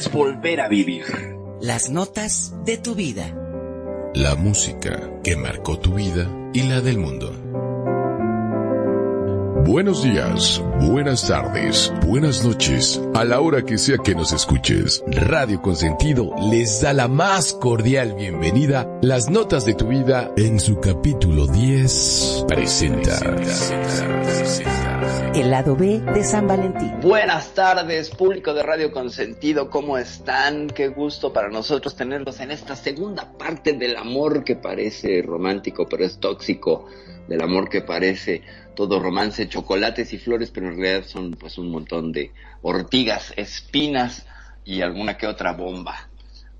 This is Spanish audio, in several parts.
Es volver a vivir. Las notas de tu vida. La música que marcó tu vida y la del mundo. Buenos días, buenas tardes, buenas noches, a la hora que sea que nos escuches. Radio Consentido les da la más cordial bienvenida. Las notas de tu vida en su capítulo 10 presenta. El lado B de San Valentín. Buenas tardes, público de Radio Consentido, ¿cómo están? Qué gusto para nosotros tenerlos en esta segunda parte del amor que parece romántico, pero es tóxico, del amor que parece todo romance, chocolates y flores, pero en realidad son pues un montón de ortigas, espinas y alguna que otra bomba.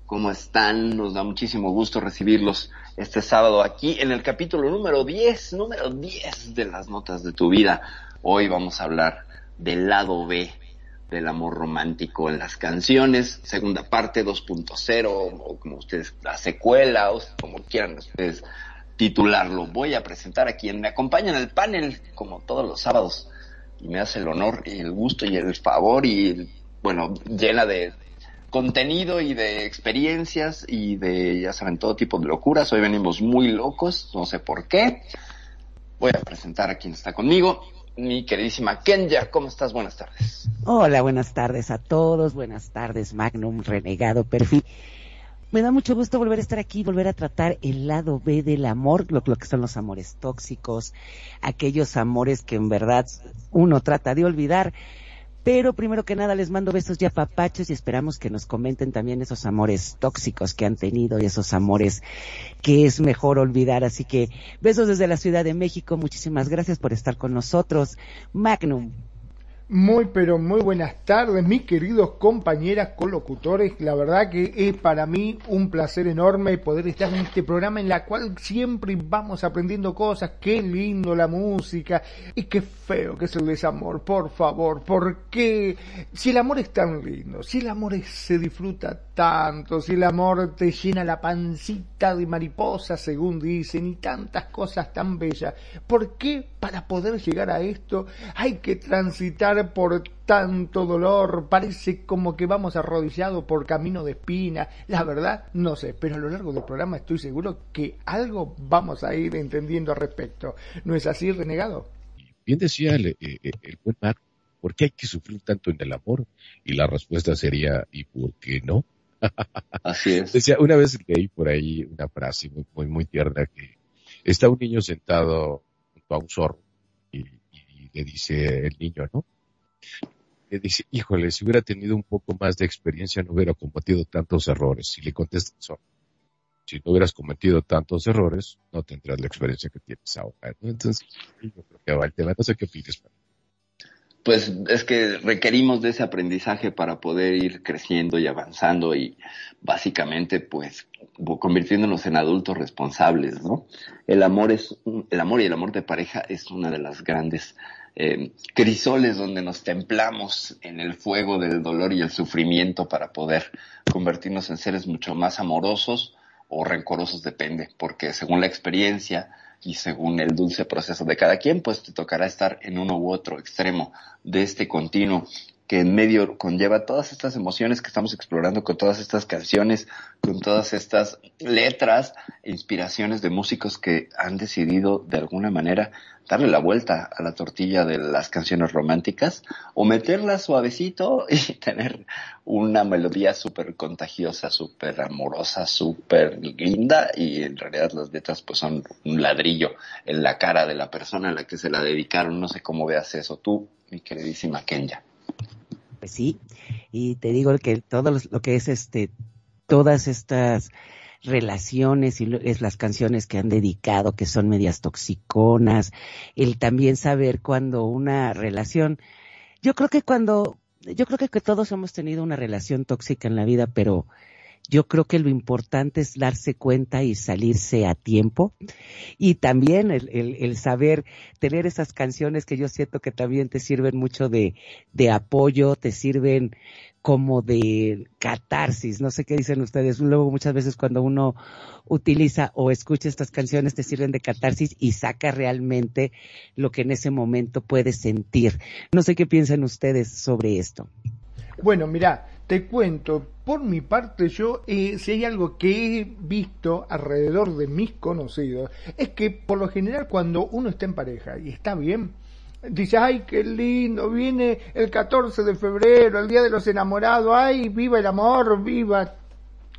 ¿Cómo están? Nos da muchísimo gusto recibirlos este sábado aquí en el capítulo número 10, número 10 de las notas de tu vida. Hoy vamos a hablar del lado B del amor romántico en las canciones, segunda parte 2.0 o como ustedes, la secuela o como quieran ustedes titularlo. Voy a presentar a quien me acompaña en el panel, como todos los sábados, y me hace el honor y el gusto y el favor y, bueno, llena de contenido y de experiencias y de, ya saben, todo tipo de locuras. Hoy venimos muy locos, no sé por qué. Voy a presentar a quien está conmigo mi queridísima Kenya. ¿Cómo estás? Buenas tardes. Hola, buenas tardes a todos. Buenas tardes, Magnum, Renegado, Perfil. Me da mucho gusto volver a estar aquí, volver a tratar el lado B del amor, lo, que son los amores tóxicos, aquellos amores que en verdad uno trata de olvidar. Pero primero que nada les mando besos ya papachos y esperamos que nos comenten también esos amores tóxicos que han tenido y esos amores que es mejor olvidar. Así que besos desde la Ciudad de México. Muchísimas gracias por estar con nosotros. Magnum. Muy, pero muy buenas tardes, mis queridos compañeras colocutores. La verdad que es para mí un placer enorme poder estar en este programa en la cual siempre vamos aprendiendo cosas. Qué lindo la música y qué feo que es el desamor. Por favor, ¿por qué? Si el amor es tan lindo, si el amor se disfruta tanto, si el amor te llena la pancita de mariposa, según dicen, y tantas cosas tan bellas, ¿por qué para poder llegar a esto hay que transitar por tanto dolor, parece como que vamos arrodillados por camino de espina, la verdad no sé, pero a lo largo del programa estoy seguro que algo vamos a ir entendiendo al respecto. ¿No es así, renegado? Bien decía el, el, el buen Marco, ¿por qué hay que sufrir tanto en el amor? Y la respuesta sería, ¿y por qué no? Así es. Decía, una vez leí por ahí una frase muy, muy, muy tierna que está un niño sentado junto a un zorro y, le dice el niño, ¿no? Le dice, híjole, si hubiera tenido un poco más de experiencia no hubiera cometido tantos errores. Y le contesta el zorro, si no hubieras cometido tantos errores, no tendrás la experiencia que tienes ahora. ¿no? Entonces, yo creo que va el tema. No sé qué opinas. Pues es que requerimos de ese aprendizaje para poder ir creciendo y avanzando y básicamente pues convirtiéndonos en adultos responsables, ¿no? El amor es el amor y el amor de pareja es una de las grandes eh, crisoles donde nos templamos en el fuego del dolor y el sufrimiento para poder convertirnos en seres mucho más amorosos o rencorosos depende, porque según la experiencia y según el dulce proceso de cada quien, pues te tocará estar en uno u otro extremo de este continuo que en medio conlleva todas estas emociones que estamos explorando con todas estas canciones, con todas estas letras, inspiraciones de músicos que han decidido de alguna manera darle la vuelta a la tortilla de las canciones románticas o meterla suavecito y tener una melodía súper contagiosa, súper amorosa, súper linda y en realidad las letras pues son un ladrillo en la cara de la persona a la que se la dedicaron. No sé cómo veas eso tú, mi queridísima Kenya. Pues sí, y te digo que todo lo que es este, todas estas relaciones y es las canciones que han dedicado, que son medias toxiconas, el también saber cuando una relación, yo creo que cuando, yo creo que todos hemos tenido una relación tóxica en la vida, pero yo creo que lo importante es darse cuenta y salirse a tiempo. Y también el, el, saber tener esas canciones que yo siento que también te sirven mucho de, de apoyo, te sirven como de catarsis, no sé qué dicen ustedes. Luego muchas veces cuando uno utiliza o escucha estas canciones te sirven de catarsis y saca realmente lo que en ese momento puedes sentir. No sé qué piensan ustedes sobre esto. Bueno, mira, te cuento, por mi parte yo, eh, si hay algo que he visto alrededor de mis conocidos, es que por lo general cuando uno está en pareja y está bien, dice, ay, qué lindo, viene el 14 de febrero, el Día de los Enamorados, ay, viva el amor, viva.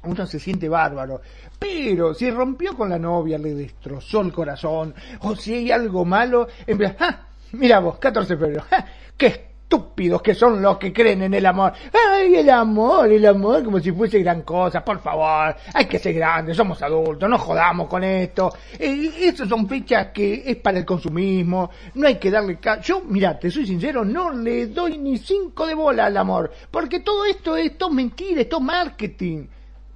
Uno se siente bárbaro. Pero si rompió con la novia, le destrozó el corazón, o si hay algo malo, en vez, ¡ah! Mira vos, 14 de febrero, ¡ah! ¡Qué estúpidos que son los que creen en el amor. Ay, el amor, el amor, como si fuese gran cosa, por favor, hay que ser grandes, somos adultos, no jodamos con esto. Eh, esas son fechas que es para el consumismo, no hay que darle... Yo, mira, te soy sincero, no le doy ni cinco de bola al amor, porque todo esto es mentira, es todo marketing.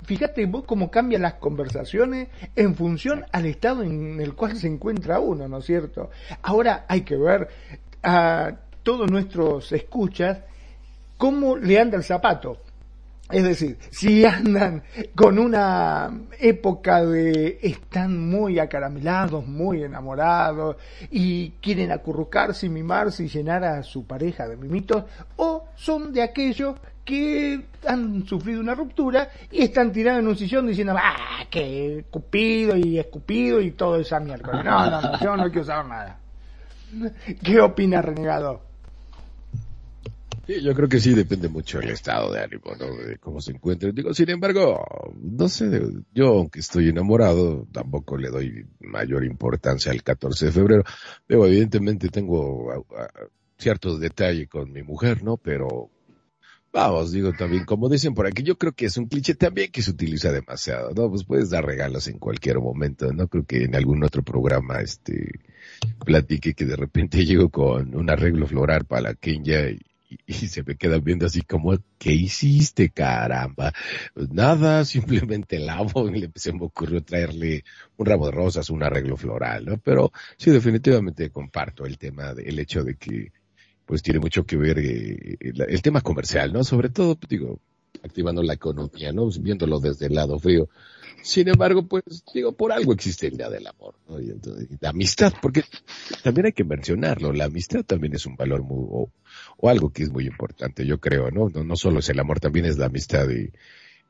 Fíjate vos cómo cambian las conversaciones en función al estado en el cual se encuentra uno, ¿no es cierto? Ahora hay que ver... a todos nuestros escuchas cómo le anda el zapato. Es decir, si andan con una época de están muy acaramelados, muy enamorados y quieren acurrucarse y mimarse y llenar a su pareja de mimitos, o son de aquellos que han sufrido una ruptura y están tirados en un sillón diciendo, ah, que cupido y escupido y todo esa mierda. No, no, no, yo no quiero saber nada. ¿Qué opina Renegado? Sí, yo creo que sí depende mucho del estado de ánimo, ¿no? De cómo se encuentre. Digo, sin embargo, no sé, yo aunque estoy enamorado, tampoco le doy mayor importancia al 14 de febrero. Digo, evidentemente tengo ciertos detalles con mi mujer, ¿no? Pero vamos, digo también, como dicen por aquí, yo creo que es un cliché también que se utiliza demasiado, ¿no? Pues puedes dar regalos en cualquier momento, ¿no? Creo que en algún otro programa, este, platique que de repente llego con un arreglo floral para la Kenya y y, se me quedan viendo así como, ¿qué hiciste, caramba? Pues nada, simplemente lavo y se me ocurrió traerle un ramo de rosas, un arreglo floral, ¿no? Pero sí, definitivamente comparto el tema, del hecho de que, pues tiene mucho que ver eh, el, tema comercial, ¿no? Sobre todo, digo, activando la economía, ¿no? Viéndolo desde el lado frío. Sin embargo, pues digo, por algo existe el Día del Amor, ¿no? Y entonces, la amistad, porque también hay que mencionarlo, la amistad también es un valor muy, o, algo que es muy importante, yo creo, ¿no? ¿no? No solo es el amor, también es la amistad y,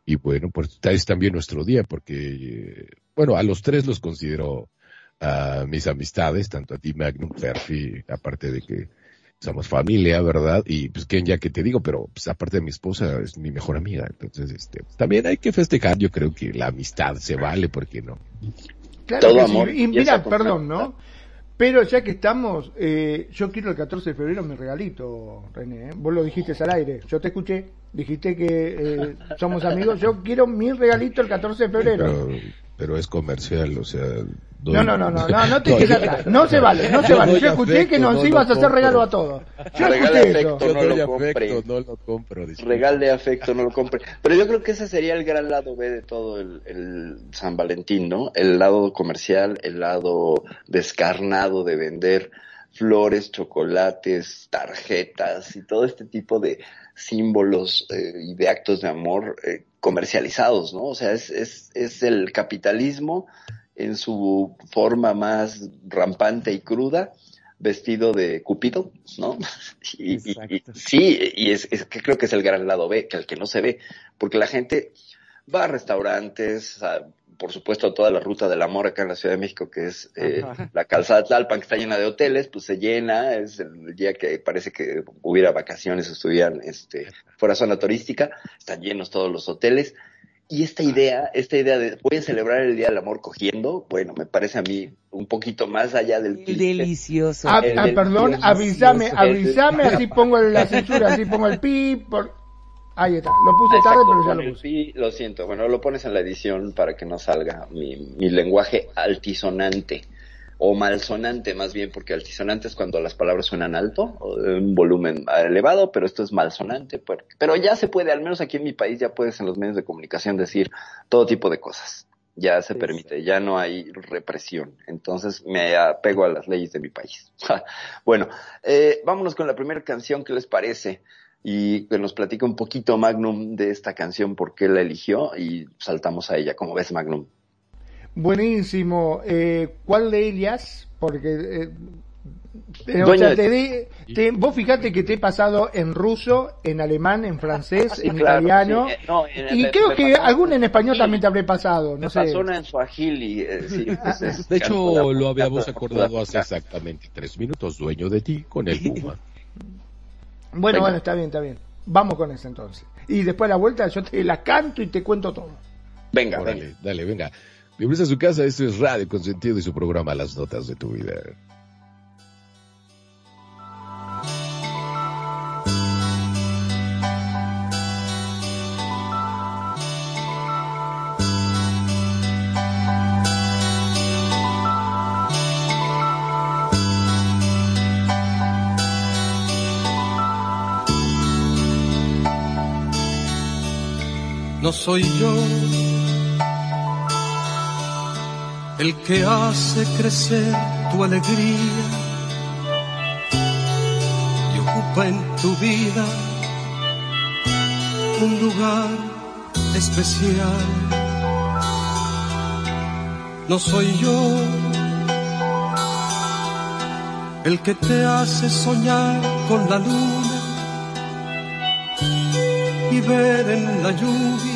y bueno, pues es también nuestro día, porque, bueno, a los tres los considero mis amistades, tanto a ti, Magnum, Ferfi, aparte de que somos familia, ¿verdad? Y pues Ken ya que te digo, pero pues aparte de mi esposa es mi mejor amiga, entonces este también hay que festejar, yo creo que la amistad se vale, ¿por qué no? Claro Todo amor. Y, mira, perdón, ¿no? Pero ya que estamos, eh, yo quiero el 14 de febrero mi regalito, René. ¿eh? Vos lo dijiste al aire, yo te escuché, dijiste que eh, somos amigos. Yo quiero mi regalito el 14 de febrero pero es comercial, o sea... No, no, no, no, no, no te atrás, no se vale, no se vale. Yo escuché que nos ibas a hacer regalo a todos. Yo Regal de afecto, no lo compre. No lo compro. Regal de afecto, no lo compre. Pero yo creo que ese sería el gran lado B de todo el, el San Valentín, ¿no? El lado comercial, el lado descarnado de vender flores, chocolates, tarjetas y todo este tipo de símbolos eh, y de actos de amor eh, comercializados, ¿no? O sea, es, es, es el capitalismo en su forma más rampante y cruda, vestido de Cupido, ¿no? Y, sí, y es, es, que creo que es el gran lado B, que el que no se ve, porque la gente va a restaurantes, a por supuesto, toda la ruta del amor acá en la Ciudad de México, que es eh, la calzada Tlalpan, que está llena de hoteles, pues se llena, es el día que parece que hubiera vacaciones, estuvieran este, fuera zona turística, están llenos todos los hoteles, Y esta idea, esta idea de voy a celebrar el Día del Amor cogiendo, bueno, me parece a mí un poquito más allá del Delicioso. Ah, ah perdón, avísame, avísame, así pongo la censura, así pongo el pi, por... Ahí está, lo puse tarde, pero ya lo puse. lo siento, bueno, lo pones en la edición para que no salga mi, mi lenguaje altisonante o malsonante más bien, porque altisonante es cuando las palabras suenan alto, un volumen elevado, pero esto es malsonante. Pero ya se puede, al menos aquí en mi país, ya puedes en los medios de comunicación decir todo tipo de cosas. Ya se permite, ya no hay represión. Entonces me apego a las leyes de mi país. bueno, eh, vámonos con la primera canción, ¿qué les parece? Y que nos platica un poquito Magnum de esta canción, por qué la eligió, y saltamos a ella. como ves, Magnum? Buenísimo. Eh, ¿Cuál de ellas? Porque... Eh, eh, te, vos fíjate que te he pasado en ruso, en alemán, en francés, ah, en italiano. y creo que algún en español también te habré pasado. No sé. pasó una en suajili. Pues, de hecho, lo habíamos acordado hace exactamente tres minutos. Dueño de ti con el Puma. Bueno, bueno, está bien, está bien. Vamos con eso entonces. Y después de la vuelta yo te la canto y te cuento todo. Venga, dale, dale, venga. Bienvenidos a su casa, esto es Radio Consentido y su programa Las Notas de tu Vida. No soy yo el que hace crecer tu alegría y ocupa en tu vida un lugar especial. No soy yo el que te hace soñar con la luna y ver en la lluvia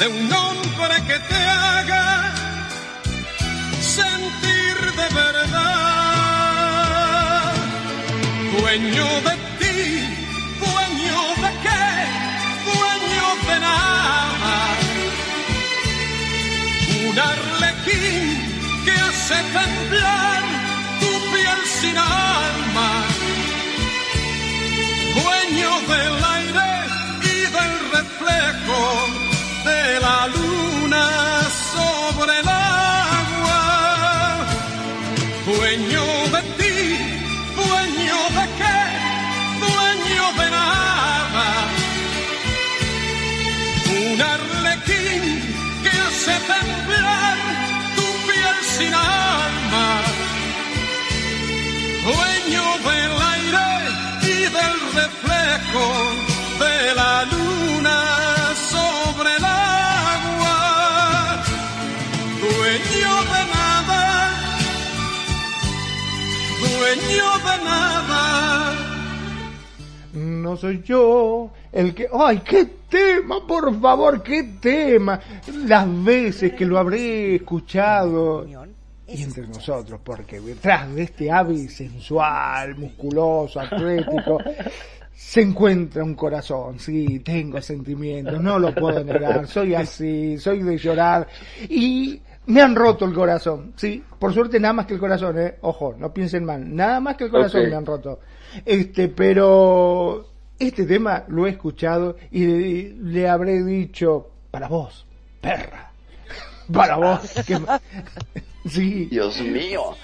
de un hombre que te haga sentir de verdad. Dueño de ti, dueño de qué, dueño de nada. Un arlequín que hace temblar tu piel sin alma. Dueño del aire y del reflejo de la luna sobre el No soy yo el que... ¡Ay, qué tema! Por favor, qué tema. Las veces que lo habré escuchado. Y entre nosotros, porque detrás de este ave sensual, musculoso, atlético, se encuentra un corazón, sí, tengo sentimientos, no lo puedo negar, soy así, soy de llorar y me han roto el corazón, sí, por suerte nada más que el corazón, eh, ojo, no piensen mal, nada más que el corazón me han roto. Este, pero este tema lo he escuchado y le, habré dicho para vos, perra, para vos, sí. Dios mío.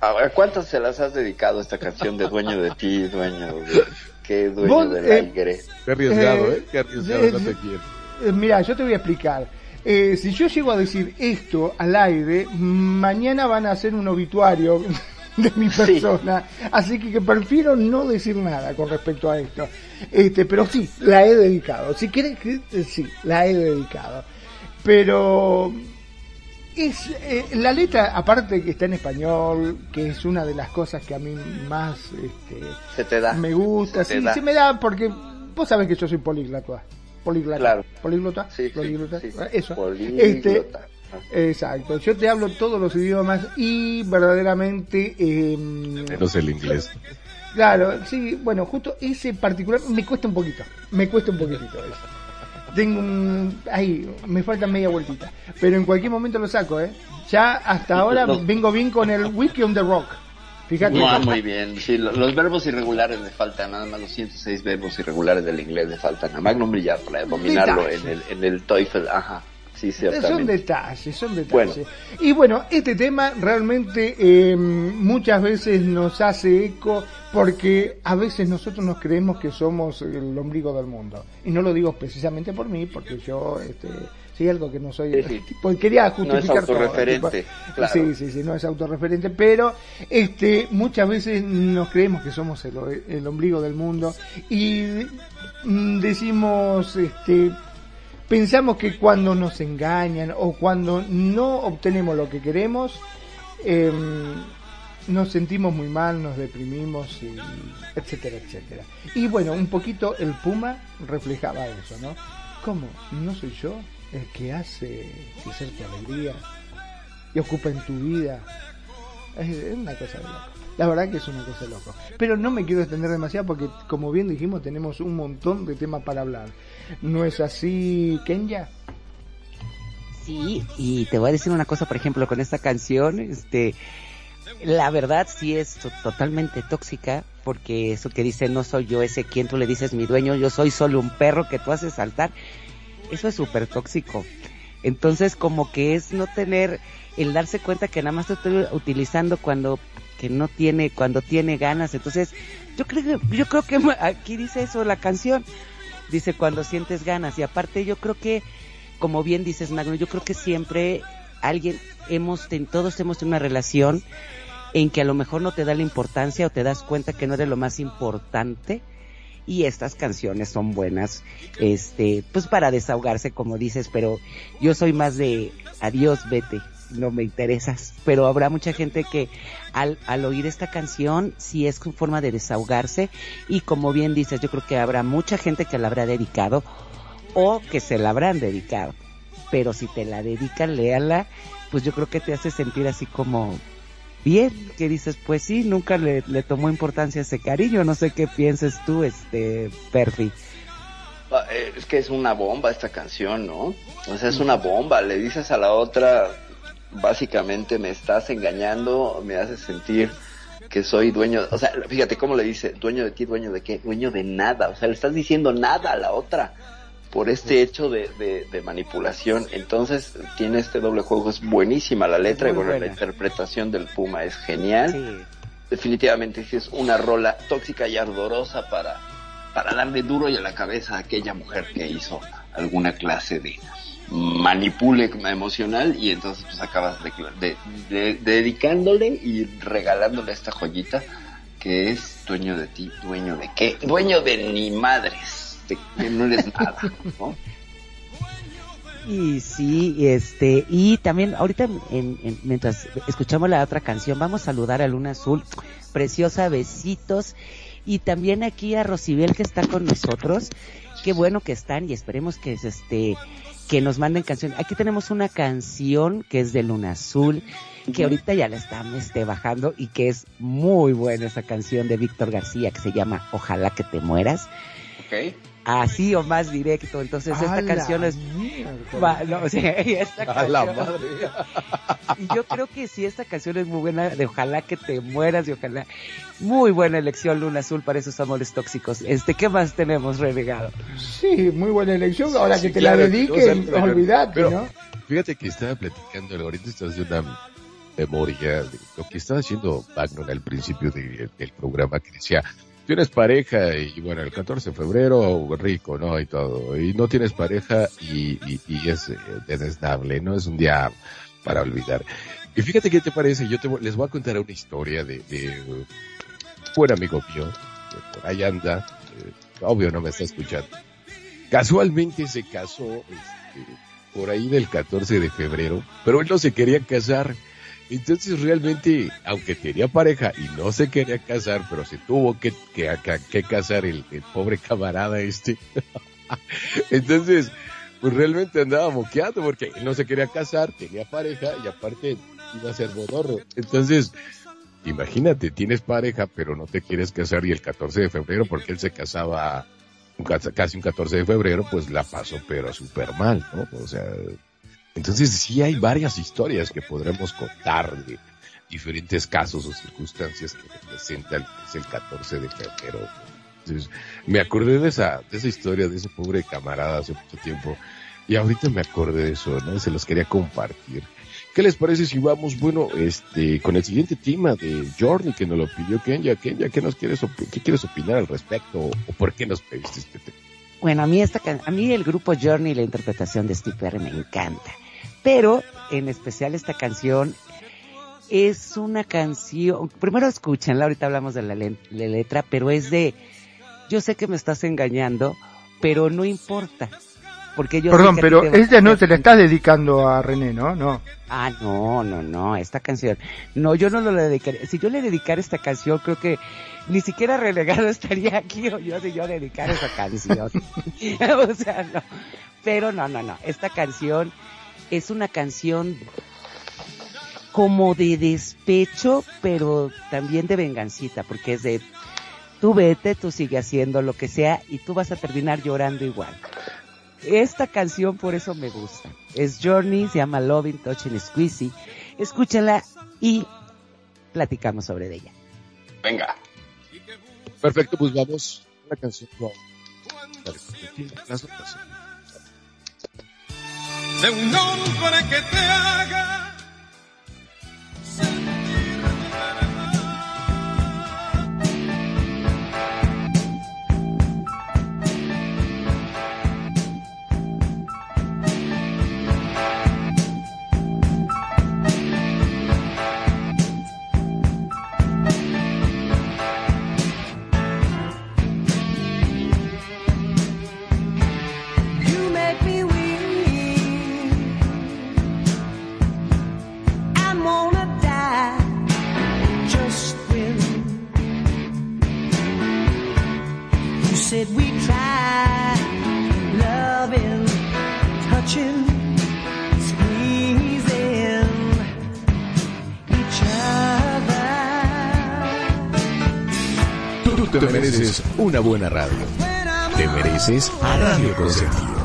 A ver, ¿cuántas se las has dedicado a esta canción de Dueño de ti, dueño de... ¿Qué dueño del eh, aire? Qué arriesgado, ¿eh? Qué arriesgado, no te quiero. Eh, mira, yo te voy a explicar eh, si yo llego a decir esto al aire, mañana van a hacer un obituario de mi persona, así que, que prefiero no decir nada con respecto a esto. Este, pero sí, la he dedicado. Si quieres, que- sí, la he dedicado. Pero es eh, la letra, aparte que está en español, que es una de las cosas que a mí más este, Se te da. me gusta, Se sí, da. se me da porque vos sabés que yo soy políglota. Políglota. Claro. Políglota. Sí, políglota. sí. Eso. Políglota. Este, exacto. Yo te hablo todos los idiomas y verdaderamente eh, Menos el inglés. Claro, sí, bueno, justo ese particular me cuesta un poquito, me cuesta un poquitito eso. Tengo un... ahí, me falta media vueltita, pero en cualquier momento lo saco, ¿eh? Ya hasta ahora No. vengo bien con el Wiki on the Rock. Fíjate. No, muy bien. Sí, lo- los verbos irregulares le faltan, nada más los 106 verbos irregulares del inglés le faltan a Magnum Brillar para dominarlo en el, en el TOEFL. Ajá, sí, Son ciertamente. detalles, son detalles. Bueno. Y bueno, este tema realmente eh, muchas veces nos hace eco porque a veces nosotros nos creemos que somos el ombligo del mundo. Y no lo digo precisamente por mí, porque yo, este, sí, algo que no soy, Sí, sí. quería justificar todo, autorreferente, tipo, claro. Sí, sí, sí, no es autorreferente, pero este, muchas veces nos creemos que somos el, el ombligo del mundo y mm, decimos, este, pensamos que cuando nos engañan o cuando no obtenemos lo que queremos, em, nos sentimos muy mal, nos deprimimos, y etcétera, etcétera. Y bueno, un poquito el Puma reflejaba eso, ¿no? ¿Cómo? ¿No soy yo el que hace crecer tu alegría y ocupa en tu vida? Es una cosa de loco. La verdad que es una cosa de loco. Pero no me quiero extender demasiado porque, como bien dijimos, tenemos un montón de temas para hablar. ¿No es así, Kenya? Sí, y te voy a decir una cosa, por ejemplo, con esta canción, este, la verdad sí es to- totalmente tóxica, porque eso que dice no soy yo ese quien tú le dices mi dueño, yo soy solo un perro que tú haces saltar, eso es súper tóxico. Entonces como que es no tener, el darse cuenta que nada más te estoy utilizando cuando que no tiene, cuando tiene ganas, entonces yo creo que, yo creo que aquí dice eso la canción, dice cuando sientes ganas, y aparte yo creo que como bien dices Magno, yo creo que siempre alguien hemos ten- todos hemos tenido una relación en que a lo mejor no te da la importancia o te das cuenta que no eres lo más importante y estas canciones son buenas este pues para desahogarse como dices pero yo soy más de adiós vete no me interesas pero habrá mucha gente que al, al oír esta canción sí es con forma de desahogarse y como bien dices yo creo que habrá mucha gente que la habrá dedicado o que se la habrán dedicado. Pero si te la dedican, léala, pues yo creo que te hace sentir así como bien, que dices, pues sí, nunca le, le tomó importancia ese cariño, no sé qué pienses tú, este, Perfi. Ah, eh, Es que es una bomba esta canción, ¿no? O sea, es una bomba. Le dices a la otra, básicamente me estás engañando, me haces sentir que soy dueño. O sea, fíjate cómo le dice, dueño de ti, dueño de qué, dueño de nada. O sea, le estás diciendo nada a la otra por este hecho de, de, de manipulación. Entonces, tiene este doble juego. Es buenísima la letra y bueno, la buena. interpretación del Puma es genial Sí. definitivamente sí es una rola tóxica y ardorosa para, para darle duro y a la cabeza a aquella mujer que hizo alguna clase de manipule emocional y entonces pues acabas de, de- de- dedicándole y regalándole esta joyita que es dueño de ti, dueño de qué, dueño de ni madres, de que no eres nada. Y sí, este, y también ahorita en- en- mientras escuchamos la otra canción, vamos a saludar a Luna Azul, preciosa, besitos, y también aquí a Rosibel que está con nosotros, qué bueno que están y esperemos que es este, que nos manden canción. Aquí tenemos una canción que es de Luna Azul, que ahorita ya la están este, bajando y que es muy buena esa canción de Víctor García que se llama Ojalá que te mueras. ¿Ok? Así o más directo, entonces A esta la canción es. Va, no, esta A la madre. Y yo creo que sí, esta canción es muy buena, de ojalá que te mueras y ojalá. Muy buena elección, Luna Azul, para esos amores tóxicos. Este, ¿qué más tenemos, renegado? Sí, muy buena elección. Ahora Sí, que te claro, la dediquen, pero- olvídate, pero- ¿no? Fíjate que estaba platicando, ahorita estás haciendo una memoria de lo que estaba haciendo Magnum al principio de- del programa que decía, tienes pareja y bueno, el 14 de febrero rico, ¿no? Y todo. Y no tienes pareja y, y, es eh, desnable, ¿no? Es un día para olvidar. Y fíjate qué te parece, yo te, les voy a contar una historia de, de un buen amigo mío, que por ahí anda, eh, obvio no me está escuchando. Casualmente se casó este, por ahí del 14 de febrero, pero él no se quería casar. Entonces realmente, aunque tenía pareja y no se quería casar, pero se tuvo que, que, que casar el, pobre camarada este. Entonces, pues realmente andaba moqueando porque no se quería casar, tenía pareja y aparte iba a ser bodorro. Entonces, imagínate, tienes pareja pero no te quieres casar y el 14 de febrero, porque él se casaba casi un 14 de febrero, pues la pasó pero súper mal, ¿no? O sea, entonces sí hay varias historias que podremos contar de diferentes casos o circunstancias que representa el, el 14 de febrero. Entonces, me acordé de esa, de esa historia, de ese pobre camarada hace mucho tiempo, y ahorita me acordé de eso, ¿no? Se los quería compartir. ¿Qué les parece si vamos, bueno, este, con el siguiente tema de Journey que nos lo pidió Kenya? Kenya, ¿qué nos quieres, qué quieres opinar al respecto? ¿O por qué nos pediste este tema? Bueno, a mí esta, a mí el grupo Journey, la interpretación de Steve Perry me encanta. Pero, en especial esta canción, es una canción, primero escúchenla, ahorita hablamos de la, la letra, pero es de, yo sé que me estás engañando, pero no importa. Porque yo Perdón, pero ella no se la estás dedicando a René, ¿no? No. Ah, no, no, no, esta canción. No, yo no lo dedicaría. Si yo le dedicara esta canción, creo que ni siquiera relegado estaría aquí o yo si yo dedicar esa canción. o sea, no. Pero no, no, no. Esta canción es una canción como de despecho, pero también de vengancita, porque es de tú vete, tú sigue haciendo lo que sea y tú vas a terminar llorando igual. Esta canción por eso me gusta. Es Journey, se llama Loving, Touching, Squeezy. Escúchenla y platicamos sobre ella. Venga. Perfecto, pues vamos a la canción. De un hombre que te haga mereces una buena radio. Te mereces a Radio Consentido.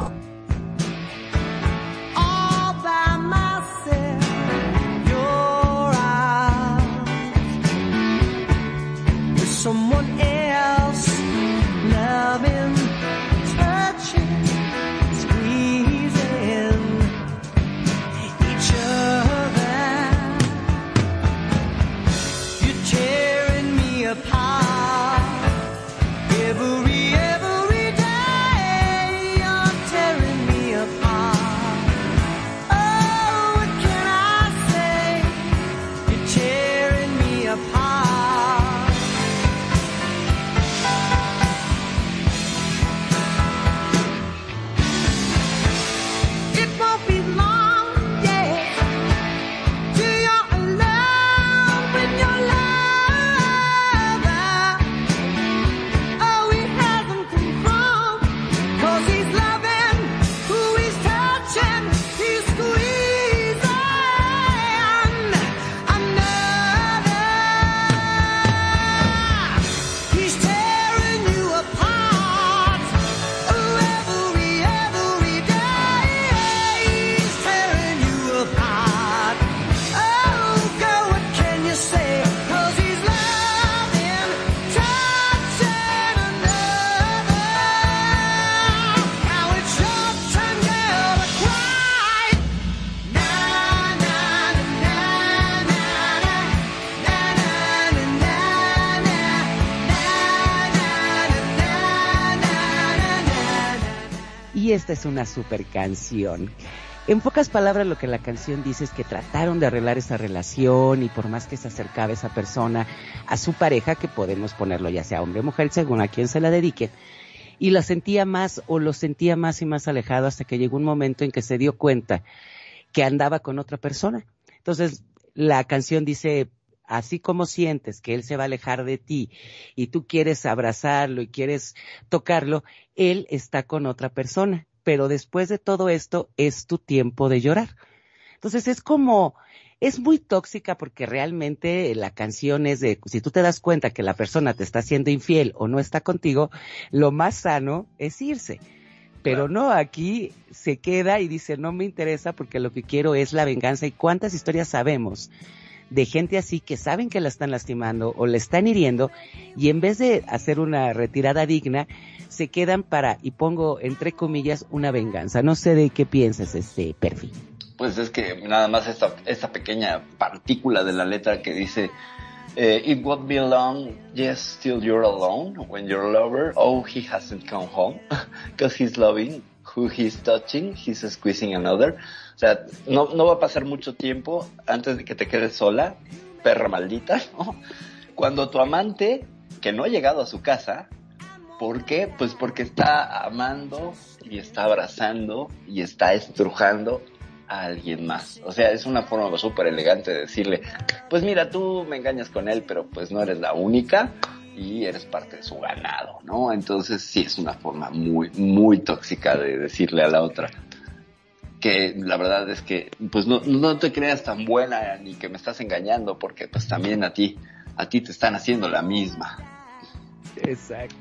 Es una super canción. En pocas palabras, lo que la canción dice es que trataron de arreglar esa relación y por más que se acercaba esa persona a su pareja, que podemos ponerlo ya sea hombre o mujer, según a quien se la dedique, y la sentía más o lo sentía más y más alejado hasta que llegó un momento en que se dio cuenta que andaba con otra persona. Entonces, la canción dice, así como sientes que él se va a alejar de ti y tú quieres abrazarlo y quieres tocarlo, él está con otra persona. Pero después de todo esto es tu tiempo de llorar. Entonces es como, es muy tóxica porque realmente la canción es de, si tú te das cuenta que la persona te está siendo infiel o no está contigo, lo más sano es irse. Pero no, aquí se queda y dice, no me interesa porque lo que quiero es la venganza. ¿Y cuántas historias sabemos de gente así que saben que la están lastimando o la están hiriendo y en vez de hacer una retirada digna, se quedan para, y pongo entre comillas, una venganza. No sé de qué piensas, este perfil. Pues es que nada más esta, esta pequeña partícula de la letra que dice eh, It won't be long, yes, still you're alone when your lover, oh, he hasn't come home because he's loving who he's touching, he's squeezing another. O sea, no, no va a pasar mucho tiempo antes de que te quedes sola, perra maldita. Cuando tu amante, que no ha llegado a su casa, ¿por qué? Pues porque está amando y está abrazando y está estrujando a alguien más. O sea, es una forma súper elegante de decirle, pues mira, tú me engañas con él, pero pues no eres la única y eres parte de su ganado, ¿no? Entonces sí es una forma muy, muy tóxica de decirle a la otra que la verdad es que pues no, no te creas tan buena ni que me estás engañando porque pues también a ti, a ti te están haciendo la misma. Exacto.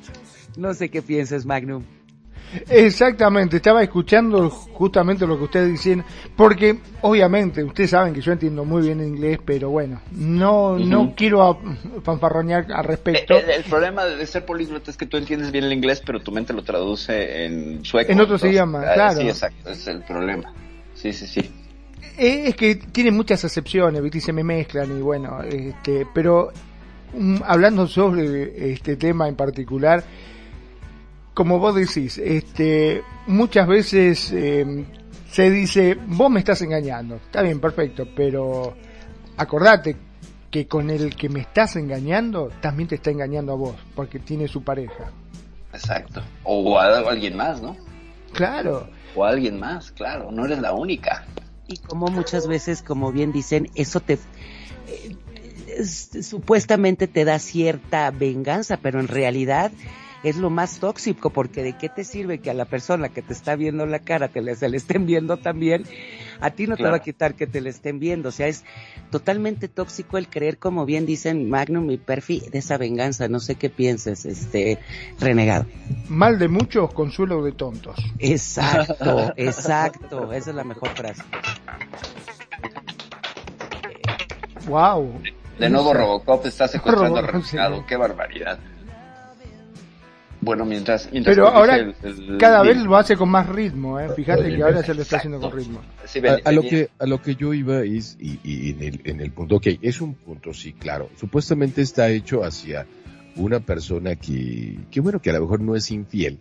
No sé qué piensas, Magnum. Exactamente, estaba escuchando justamente lo que ustedes dicen, porque obviamente ustedes saben que yo entiendo muy bien inglés, pero bueno, no no quiero a- fanfarronear al respecto. El, el problema de ser políglota es que tú entiendes bien el inglés, pero tu mente lo traduce en sueco. En otros idiomas, ah, claro. Sí, exacto, es el problema. Sí, sí, sí. Eh, es que tiene muchas excepciones, ¿viste? y se me mezclan y bueno, este, pero hablando sobre este tema en particular, como vos decís, este, muchas veces eh, se dice, vos me estás engañando, está bien, perfecto, pero acordate que con el que me estás engañando también te está engañando a vos, porque tiene su pareja. Exacto. O a, alguien más, ¿no? Claro, O a alguien más, claro. No eres la única. Y como muchas veces, como bien dicen, eso te es- supuestamente te da cierta venganza, pero en realidad es lo más tóxico, porque de qué te sirve que a la persona que te está viendo la cara te le, se le estén viendo también, a ti no te va a quitar que te le estén viendo, o sea, es totalmente tóxico el creer, como bien dicen Magnum y Perfi, de esa venganza, no sé qué pienses, este renegado. mal de muchos, consuelo de tontos. Exacto, exacto, esa es la mejor frase. Wow. De nuevo Robocop está secuestrando a Robocop, sí. Qué barbaridad. Bueno, mientras... mientras Pero ahora el- el- cada el- vez lo hace con más ritmo, ¿eh? Fíjate que ahora se lo está haciendo con ritmo. Sí, A, ven- a lo que a lo que yo iba es y, y en el en el punto que es un punto sí claro supuestamente está hecho hacia una persona que que bueno que a lo mejor no es infiel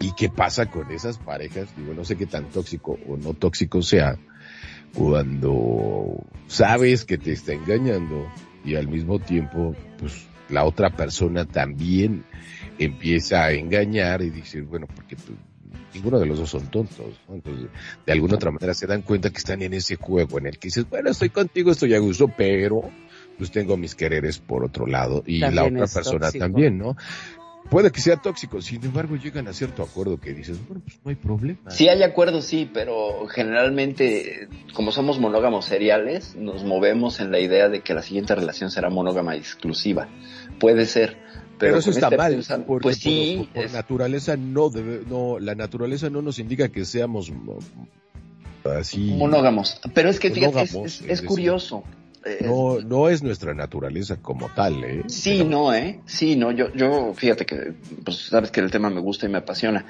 y qué pasa con esas parejas digo no sé qué tan tóxico o no tóxico sea cuando sabes que te está engañando y al mismo tiempo pues la otra persona también empieza a engañar y dice bueno porque tú ninguno de los dos son tontos, ¿no? Entonces, de alguna otra manera se dan cuenta que están en ese juego en el que dices, bueno, estoy contigo, estoy a gusto, pero pues tengo mis quereres por otro lado y la otra persona tóxico. también, ¿no? Puede que sea tóxico, sin embargo llegan a cierto acuerdo que dices, bueno, pues no hay problema. Sí hay acuerdos, sí, pero generalmente, como somos monógamos seriales, nos movemos en la idea de que la siguiente relación será monógama exclusiva. Puede ser, pero, Pero eso está este mal, porque pues sí, por, por es- naturaleza no debe, no, la naturaleza no nos indica que seamos así. monógamos. Pero es que fíjate, es, Monógamos, es- es es decir, curioso. No, no es nuestra naturaleza como tal, ¿eh? Sí, no, ¿eh? Sí, no, yo, yo, fíjate que, pues sabes que el tema me gusta y me apasiona.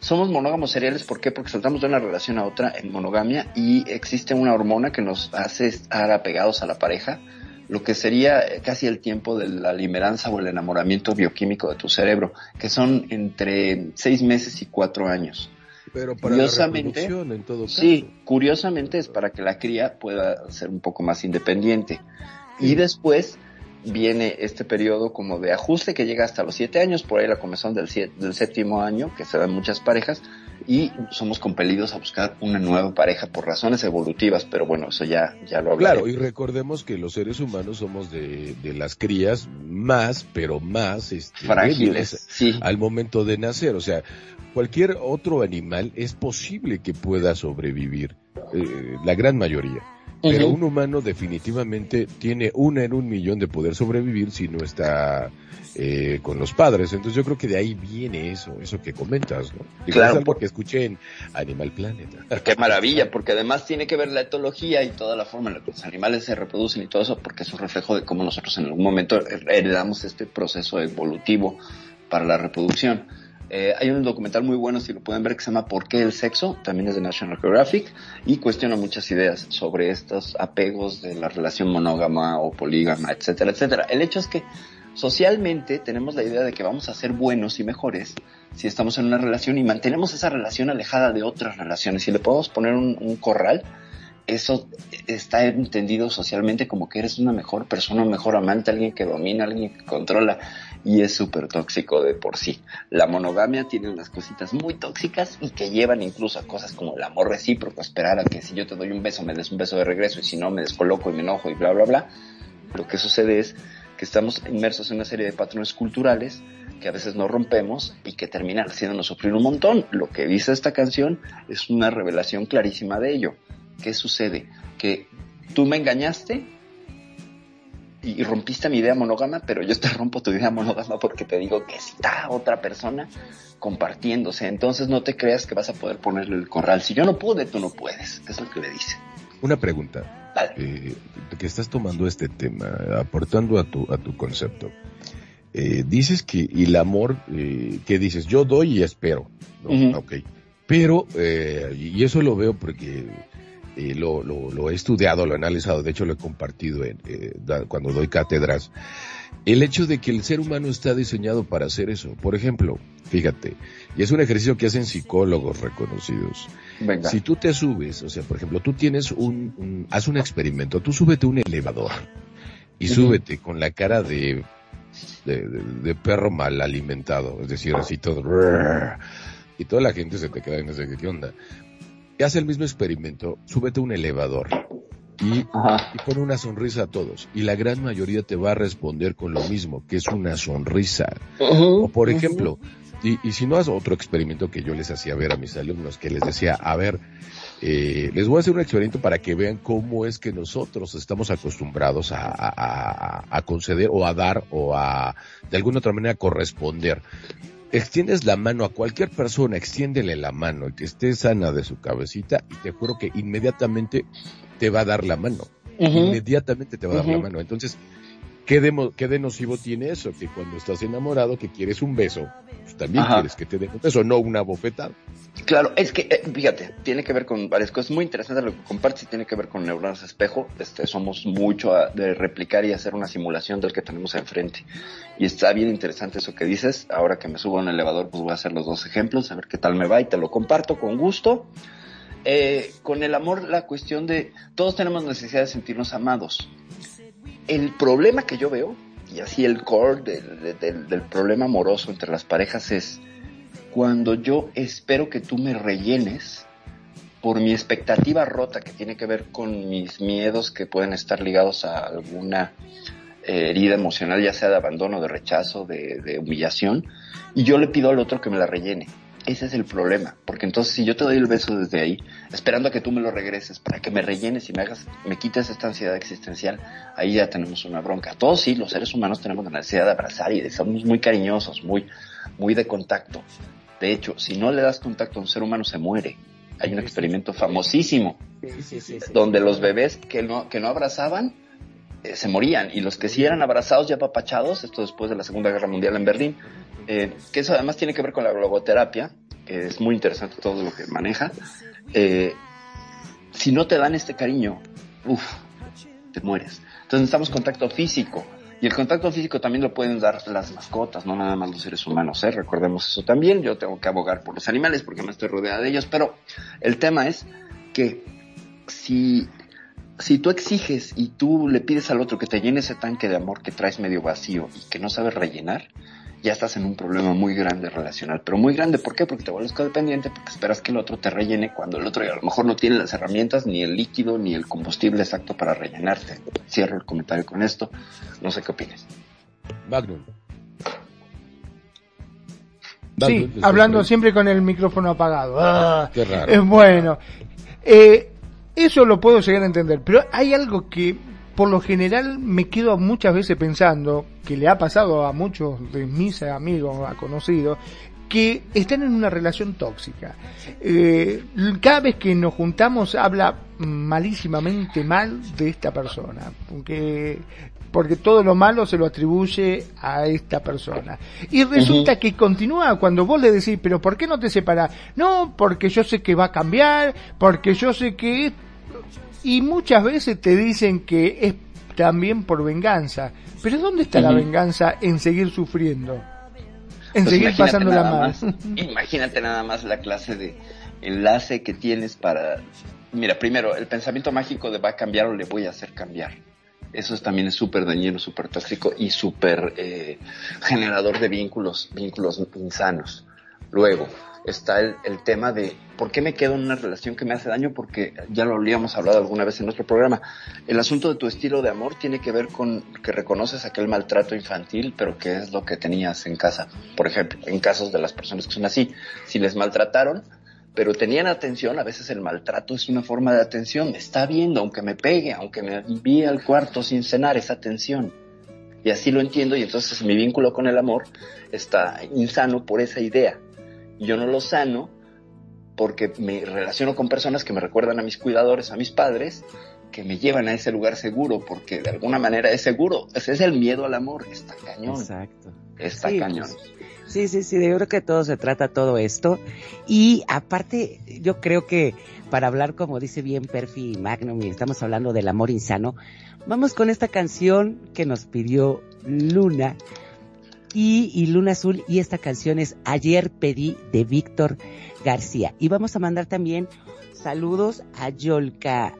Somos monógamos seriales, ¿por qué? Porque saltamos de una relación a otra en monogamia y existe una hormona que nos hace estar apegados a la pareja, lo que sería casi el tiempo de la limeranza o el enamoramiento bioquímico de tu cerebro, que son entre seis meses y cuatro años. Pero para Curiosamente, la reproducción, en todo caso. Sí, curiosamente es para que la cría pueda ser un poco más independiente. Y después viene este periodo como de ajuste que llega hasta los siete años, por ahí la comezón del, siete- del séptimo año, que se dan muchas parejas, y somos compelidos a buscar una nueva pareja por razones evolutivas, pero bueno, eso ya, ya lo hablaré. Claro, y recordemos que los seres humanos somos de, de las crías más, pero más este, Frágiles, sí. al momento de nacer. O sea, cualquier otro animal es posible que pueda sobrevivir, eh, la gran mayoría. Pero un humano definitivamente tiene una en un millón de poder sobrevivir si no está eh, con los padres. Entonces yo creo que de ahí viene eso, eso que comentas, ¿no? Digo, Claro, es algo por- que escuché en Animal Planet. Qué maravilla, porque además tiene que ver la etología y toda la forma en la que los animales se reproducen y todo eso, porque es un reflejo de cómo nosotros en algún momento heredamos este proceso evolutivo para la reproducción. Eh, hay un documental muy bueno, si lo pueden ver, que se llama ¿Por qué el sexo? También es de National Geographic y cuestiona muchas ideas sobre estos apegos de la relación monógama o polígama, etcétera, etcétera. El hecho es que socialmente tenemos la idea de que vamos a ser buenos y mejores si estamos en una relación y mantenemos esa relación alejada de otras relaciones. Si le podemos poner un, un corral, eso está entendido socialmente como que eres una mejor persona, un mejor amante, alguien que domina, alguien que controla y es súper tóxico de por sí. La monogamia tiene unas cositas muy tóxicas y que llevan incluso a cosas como el amor recíproco, esperar a que si yo te doy un beso me des un beso de regreso y si no me descoloco y me enojo y bla, bla, bla. Lo que sucede es que estamos inmersos en una serie de patrones culturales que a veces no rompemos y que terminan haciéndonos sufrir un montón. Lo que dice esta canción es una revelación clarísima de ello. ¿Qué sucede? Que tú me engañaste y, rompiste mi idea monógama, pero yo te rompo tu idea monógama porque te digo que está otra persona compartiéndose. Entonces no te creas que vas a poder ponerle el corral. Si yo no pude, tú no puedes. Es lo que le dice. Una pregunta. Vale. eh, que estás tomando este tema, aportando a tu, a tu concepto. Eh, dices que y el amor, eh, que dices, yo doy y espero. Ok. Pero, eh, y eso lo veo porque eh, lo, lo, lo he estudiado, lo he analizado, de hecho lo he compartido en, eh, da- cuando doy cátedras. El hecho de que el ser humano está diseñado para hacer eso. Por ejemplo, fíjate, y es un ejercicio que hacen psicólogos reconocidos. Venga. Si tú te subes, o sea, por ejemplo, tú tienes un, un- haz un experimento, tú súbete un elevador y Ujú. súbete con la cara de, de, de- de perro mal alimentado, es decir, así todo, y toda la gente se te queda en ese, ¿qué onda? Y haz el mismo experimento, súbete a un elevador y, pone una sonrisa a todos, y la gran mayoría te va a responder con lo mismo, que es una sonrisa. O por ejemplo, y, y si no haz otro experimento que yo les hacía ver a mis alumnos, que les decía, a ver, eh, les voy a hacer un experimento para que vean cómo es que nosotros estamos acostumbrados a, a- a- a conceder o a dar o a, de alguna otra manera, corresponder. Extiendes la mano a cualquier persona, extiéndele la mano y que esté sana de su cabecita y te juro que inmediatamente te va a dar la mano. Inmediatamente te va a dar la mano. Entonces, ¿qué de, qué de nocivo tiene eso? Que cuando estás enamorado, que quieres un beso, pues también Ajá. quieres que te den un beso, no una bofetada. Claro, es que, eh, fíjate, tiene que ver con varias cosas muy interesantes lo que compartes y tiene que ver con neuronas espejo. Este, somos mucho a- de replicar y hacer una simulación del que tenemos enfrente. Y está bien interesante eso que dices. Ahora que me subo a un elevador, pues voy a hacer los dos ejemplos, a ver qué tal me va y te lo comparto con gusto. Eh, con el amor, la cuestión de todos tenemos necesidad de sentirnos amados. El problema que yo veo, y así el core del, problema amoroso entre las parejas es cuando yo espero que tú me rellenes por mi expectativa rota que tiene que ver con mis miedos que pueden estar ligados a alguna eh, herida emocional, ya sea de abandono, de rechazo, de, de humillación, y yo le pido al otro que me la rellene. Ese es el problema, porque entonces si yo te doy el beso desde ahí, esperando a que tú me lo regreses para que me rellenes y me hagas, me quites esta ansiedad existencial, ahí ya tenemos una bronca. Todos sí, los seres humanos tenemos la necesidad de abrazar y de somos muy cariñosos, muy, muy de contacto. De hecho, si no le das contacto a un ser humano se muere. Hay un experimento famosísimo Sí, sí, sí, sí. donde los bebés que no, que no abrazaban eh, se morían y los que sí eran abrazados y apapachados, esto después de la Segunda Guerra Mundial en Berlín, eh, que eso además tiene que ver con la logoterapia, que es muy interesante todo lo que maneja. eh, si no te dan este cariño, uff, te mueres. Entonces necesitamos contacto físico Y el contacto físico también lo pueden dar las mascotas, no nada más los seres humanos, recordemos eso también. Yo tengo que abogar por los animales porque me estoy rodeada de ellos, pero el tema es que si, si tú exiges y tú le pides al otro que te llene ese tanque de amor que traes medio vacío y que no sabes rellenar, ya estás en un problema muy grande relacional. Pero muy grande, ¿por qué? Porque te vuelves codependiente, porque esperas que el otro te rellene cuando el otro a lo mejor no tiene las herramientas, ni el líquido, ni el combustible exacto para rellenarte. Cierro el comentario con esto. No sé qué opinas. Magnum. Sí, hablando siempre con el micrófono apagado. Ah, Qué raro. Es bueno. Eh, eso lo puedo llegar a entender, pero hay algo que por lo general me quedo muchas veces pensando, que le ha pasado a muchos de mis amigos, a conocidos, que están en una relación tóxica. Eh, cada vez que nos juntamos habla malísimamente mal de esta persona, porque porque todo lo malo se lo atribuye a esta persona. Y resulta que continúa cuando vos le decís, pero ¿por qué no te separás? No, porque yo sé que va a cambiar, porque yo sé que... Y muchas veces te dicen que es también por venganza. Pero ¿dónde está la venganza en seguir sufriendo? En Pues seguir pasándola mal. más, imagínate nada más la clase de enlace que tienes para... Mira, primero, el pensamiento mágico de va a cambiar o le voy a hacer cambiar. Eso es- también es súper dañino, súper tóxico y súper eh, generador de vínculos, vínculos insanos. Luego está el, tema de por qué me quedo en una relación que me hace daño, porque ya lo habíamos hablado alguna vez en nuestro programa. El asunto de tu estilo de amor tiene que ver con que reconoces aquel maltrato infantil, pero que es lo que tenías en casa. Por ejemplo, en casos de las personas que son así, si les maltrataron, pero tenían atención, a veces el maltrato es una forma de atención. Me está viendo, aunque me pegue, aunque me envíe al cuarto sin cenar, esa atención. Y así lo entiendo y entonces mi vínculo con el amor está insano por esa idea. Yo no lo sano porque me relaciono con personas que me recuerdan a mis cuidadores, a mis padres, que me llevan a ese lugar seguro, porque de alguna manera es seguro. Ese es el miedo al amor. Está cañón. Exacto. Está Sí, cañón. pues, Sí, sí, sí, yo creo que todo se trata todo esto. Y aparte, yo creo que para hablar, como dice bien Perfi y Magnum, y estamos hablando del amor insano, vamos con esta canción que nos pidió Luna y, y Luna Azul, y esta canción es Ayer Pedí de Víctor García. Y vamos a mandar también saludos a Yolka,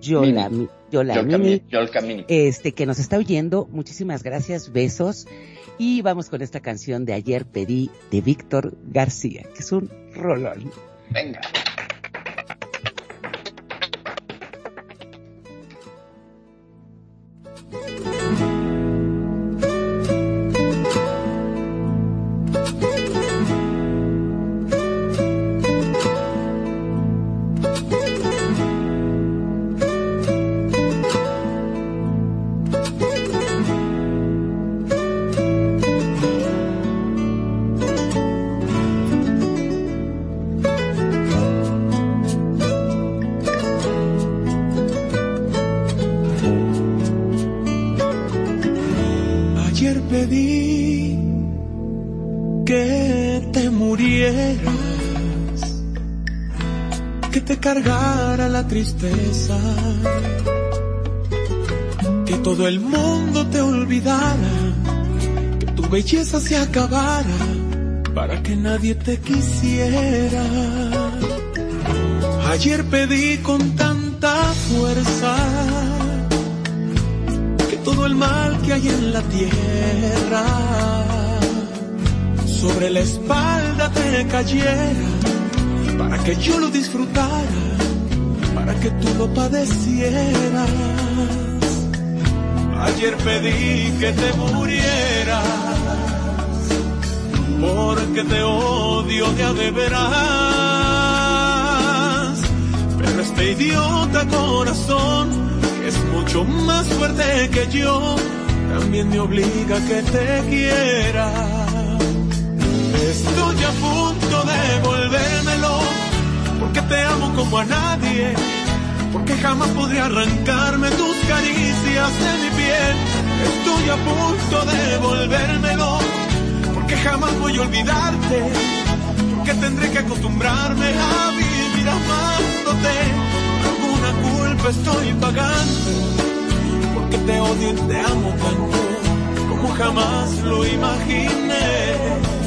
Yola, Mini. Mini, este que nos está oyendo. Muchísimas gracias, besos. Y vamos con esta canción de ayer pedí de Víctor García, que es un rolón. Venga. Se acabara, para que nadie te quisiera. Ayer pedí con tanta fuerza que todo el mal que hay en la tierra sobre la espalda te cayera para que yo lo disfrutara, para que tú lo padecieras. Ayer pedí que te murieras porque te odio de a de. Pero este idiota corazón, que es mucho más fuerte que yo, también me obliga a que te quiera. Estoy a punto de volvérmelo, porque te amo como a nadie, porque jamás podré arrancarme tus caricias de mi piel. Estoy a punto de volvérmelo, porque jamás voy a olvidarte, porque tendré que acostumbrarme a vivir amándote. Alguna culpa estoy pagando, porque te odio y te amo tanto. como jamás lo imaginé.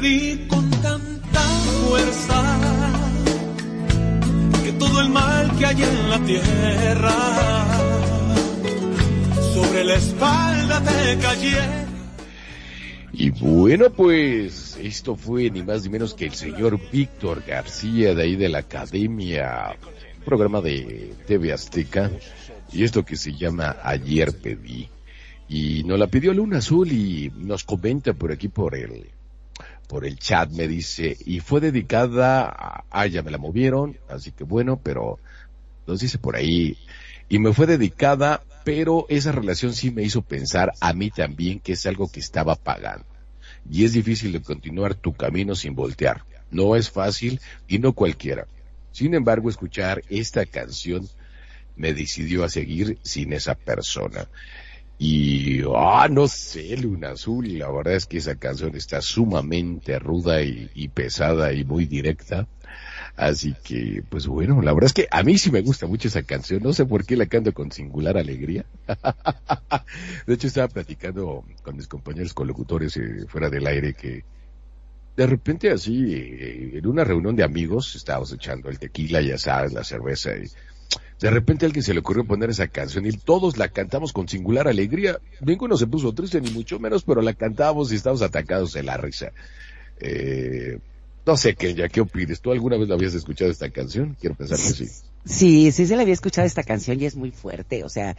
Pedí con tanta fuerza que todo el mal que hay en la tierra sobre la espalda te cayera. Y bueno, pues esto fue ni más ni menos que el señor Víctor García de ahí de la Academia, programa de TV Azteca, y esto que se llama Ayer pedí. Y nos la pidió Luna Azul y nos comenta por aquí por el, por el chat, me dice, y fue dedicada a, ah, ya me la movieron, así que bueno, pero nos dice por ahí, y me fue dedicada, pero esa relación sí me hizo pensar a mí también que es algo que estaba pagando. Y es difícil de continuar tu camino sin voltear. No es fácil y no cualquiera. Sin embargo, escuchar esta canción me decidió a seguir sin esa persona. Y, ah, no sé, Luna Azul, la verdad es que esa canción está sumamente ruda y, pesada y muy directa. Así que, pues bueno, la verdad es que a mí sí me gusta mucho esa canción. No sé por qué la canto con singular alegría. De hecho, estaba platicando con mis compañeros colocutores eh, fuera del aire que de repente así, eh, en una reunión de amigos, estábamos echando el tequila, ya sabes, la cerveza, y de repente a alguien se le ocurrió poner esa canción y todos la cantamos con singular alegría. Ninguno se puso triste, ni mucho menos, pero la cantamos y estábamos atacados de la risa. Eh, no sé, Kenya, ¿qué opinas? ¿Tú alguna vez la habías escuchado esta canción? Quiero pensar que sí. Sí, sí se le había escuchado esta canción y es muy fuerte, o sea,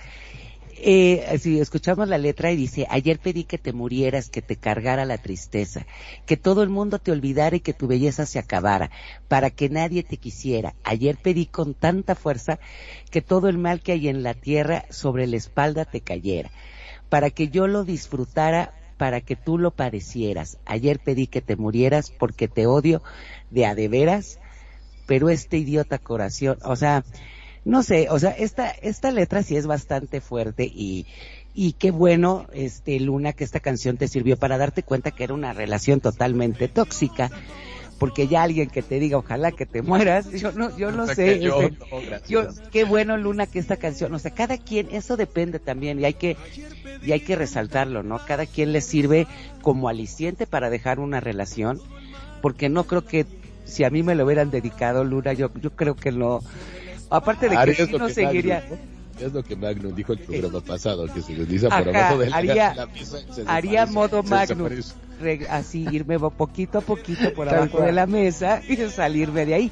eh, si escuchamos la letra y dice, ayer pedí que te murieras, que te cargara la tristeza, que todo el mundo te olvidara y que tu belleza se acabara, para que nadie te quisiera. Ayer pedí con tanta fuerza que todo el mal que hay en la tierra sobre la espalda te cayera, para que yo lo disfrutara, para que tú lo parecieras. Ayer pedí que te murieras porque te odio de a de veras, pero este idiota corazón, o sea, no sé, o sea, esta, esta letra sí es bastante fuerte y, y qué bueno, este, Luna, que esta canción te sirvió para darte cuenta que era una relación totalmente tóxica. Porque ya alguien que te diga, ojalá que te mueras, yo no, yo no sé. Yo, este, qué bueno, Luna, que esta canción, o sea, cada quien, eso depende también, y hay que, y hay que resaltarlo, ¿no? Cada quien le sirve como aliciente para dejar una relación, porque no creo que si a mí me lo hubieran dedicado, Luna, yo, yo creo que no, aparte de que lo no seguiría, Magnum, ¿no? Es lo que Magnum dijo el programa pasado, que se desliza por abajo de la, haría- la mesa se haría modo se Magnum. Re- así irme poquito a poquito por abajo de la mesa y salirme de ahí.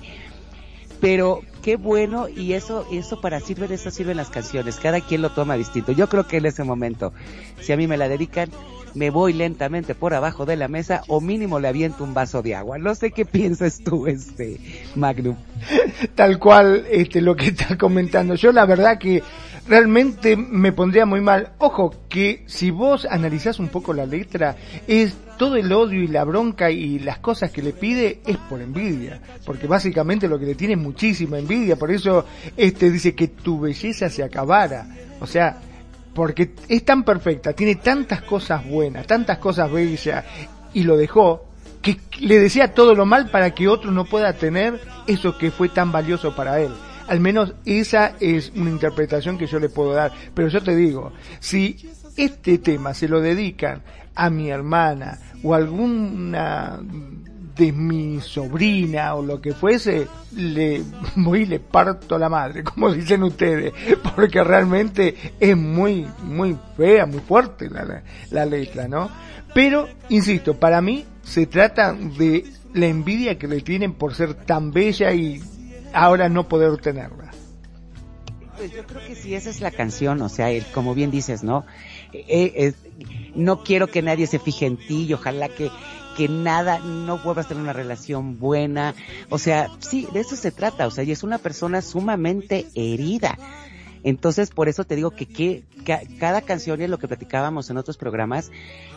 Pero qué bueno y eso, eso para sirven, eso sirven las canciones. Cada quien lo toma distinto. Yo creo que en ese momento, si a mí me la dedican, me voy lentamente por abajo de la mesa o mínimo le aviento un vaso de agua. No sé qué piensas tú, este Magnum. tal cual este lo que está comentando. Yo la verdad que realmente me pondría muy mal. Ojo, que si vos analizás un poco la letra, es todo el odio y la bronca y las cosas que le pide es por envidia, porque básicamente lo que le tiene es muchísima envidia, por eso este dice que tu belleza se acabara. O sea, porque es tan perfecta, tiene tantas cosas buenas, tantas cosas bellas y lo dejó que le decía todo lo mal para que otro no pueda tener eso que fue tan valioso para él. Al menos esa es una interpretación que yo le puedo dar. Pero yo te digo, si este tema se lo dedican a mi hermana o alguna de mi sobrina o lo que fuese, le voy y le parto la madre, como dicen ustedes, porque realmente es muy, muy fea, muy fuerte la, la, letra, ¿no? Pero, insisto, para mí se trata de la envidia que le tienen por ser tan bella y ahora no poder tenerla. Pues yo creo que sí, esa es la canción, o sea, el- como bien dices, ¿no? Eh, eh, no quiero que nadie se fije en ti y ojalá que, que nada, no vuelvas a tener una relación buena. O sea, sí, de eso se trata, o sea, y es una persona sumamente herida. Entonces, por eso te digo que, que ca- cada canción, y es lo que platicábamos en otros programas,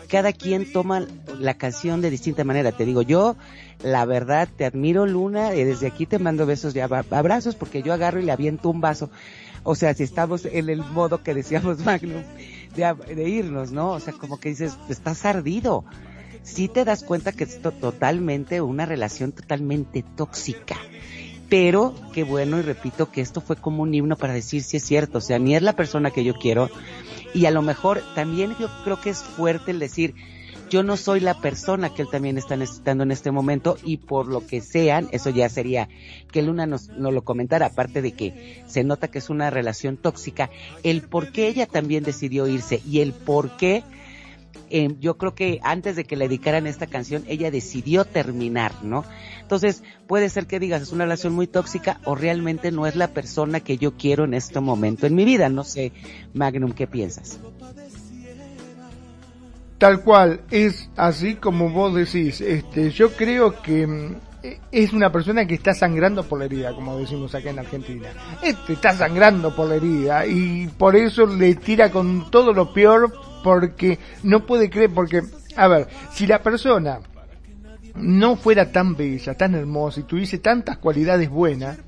cada quien toma la canción de distinta manera. Te digo, yo, la verdad, te admiro, Luna, y desde aquí te mando besos y abra- abrazos, porque yo agarro y le aviento un vaso. O sea, si estamos en el modo que decíamos Magnum, de, de irnos, ¿no? O sea, como que dices, estás ardido. Sí te das cuenta que es to- totalmente una relación totalmente tóxica. Pero qué bueno y repito que esto fue como un himno para decir si es cierto, o sea, ni es la persona que yo quiero y a lo mejor también yo creo que es fuerte el decir yo no soy la persona que él también está necesitando en este momento y por lo que sean, eso ya sería que Luna nos, nos lo comentara, aparte de que se nota que es una relación tóxica, el por qué ella también decidió irse y el por qué eh, yo creo que antes de que le dedicaran esta canción, ella decidió terminar, ¿no? Entonces, puede ser que digas, es una relación muy tóxica o realmente no es la persona que yo quiero en este momento en mi vida. No sé, Magnum, ¿qué piensas? Tal cual, es así como vos decís. Este, yo creo que mm, es una persona que está sangrando por la herida, como decimos acá en Argentina. Este está sangrando por la herida y por eso le tira con todo lo peor porque no puede creer, porque, a ver, si la persona no fuera tan bella, tan hermosa y tuviese tantas cualidades buenas,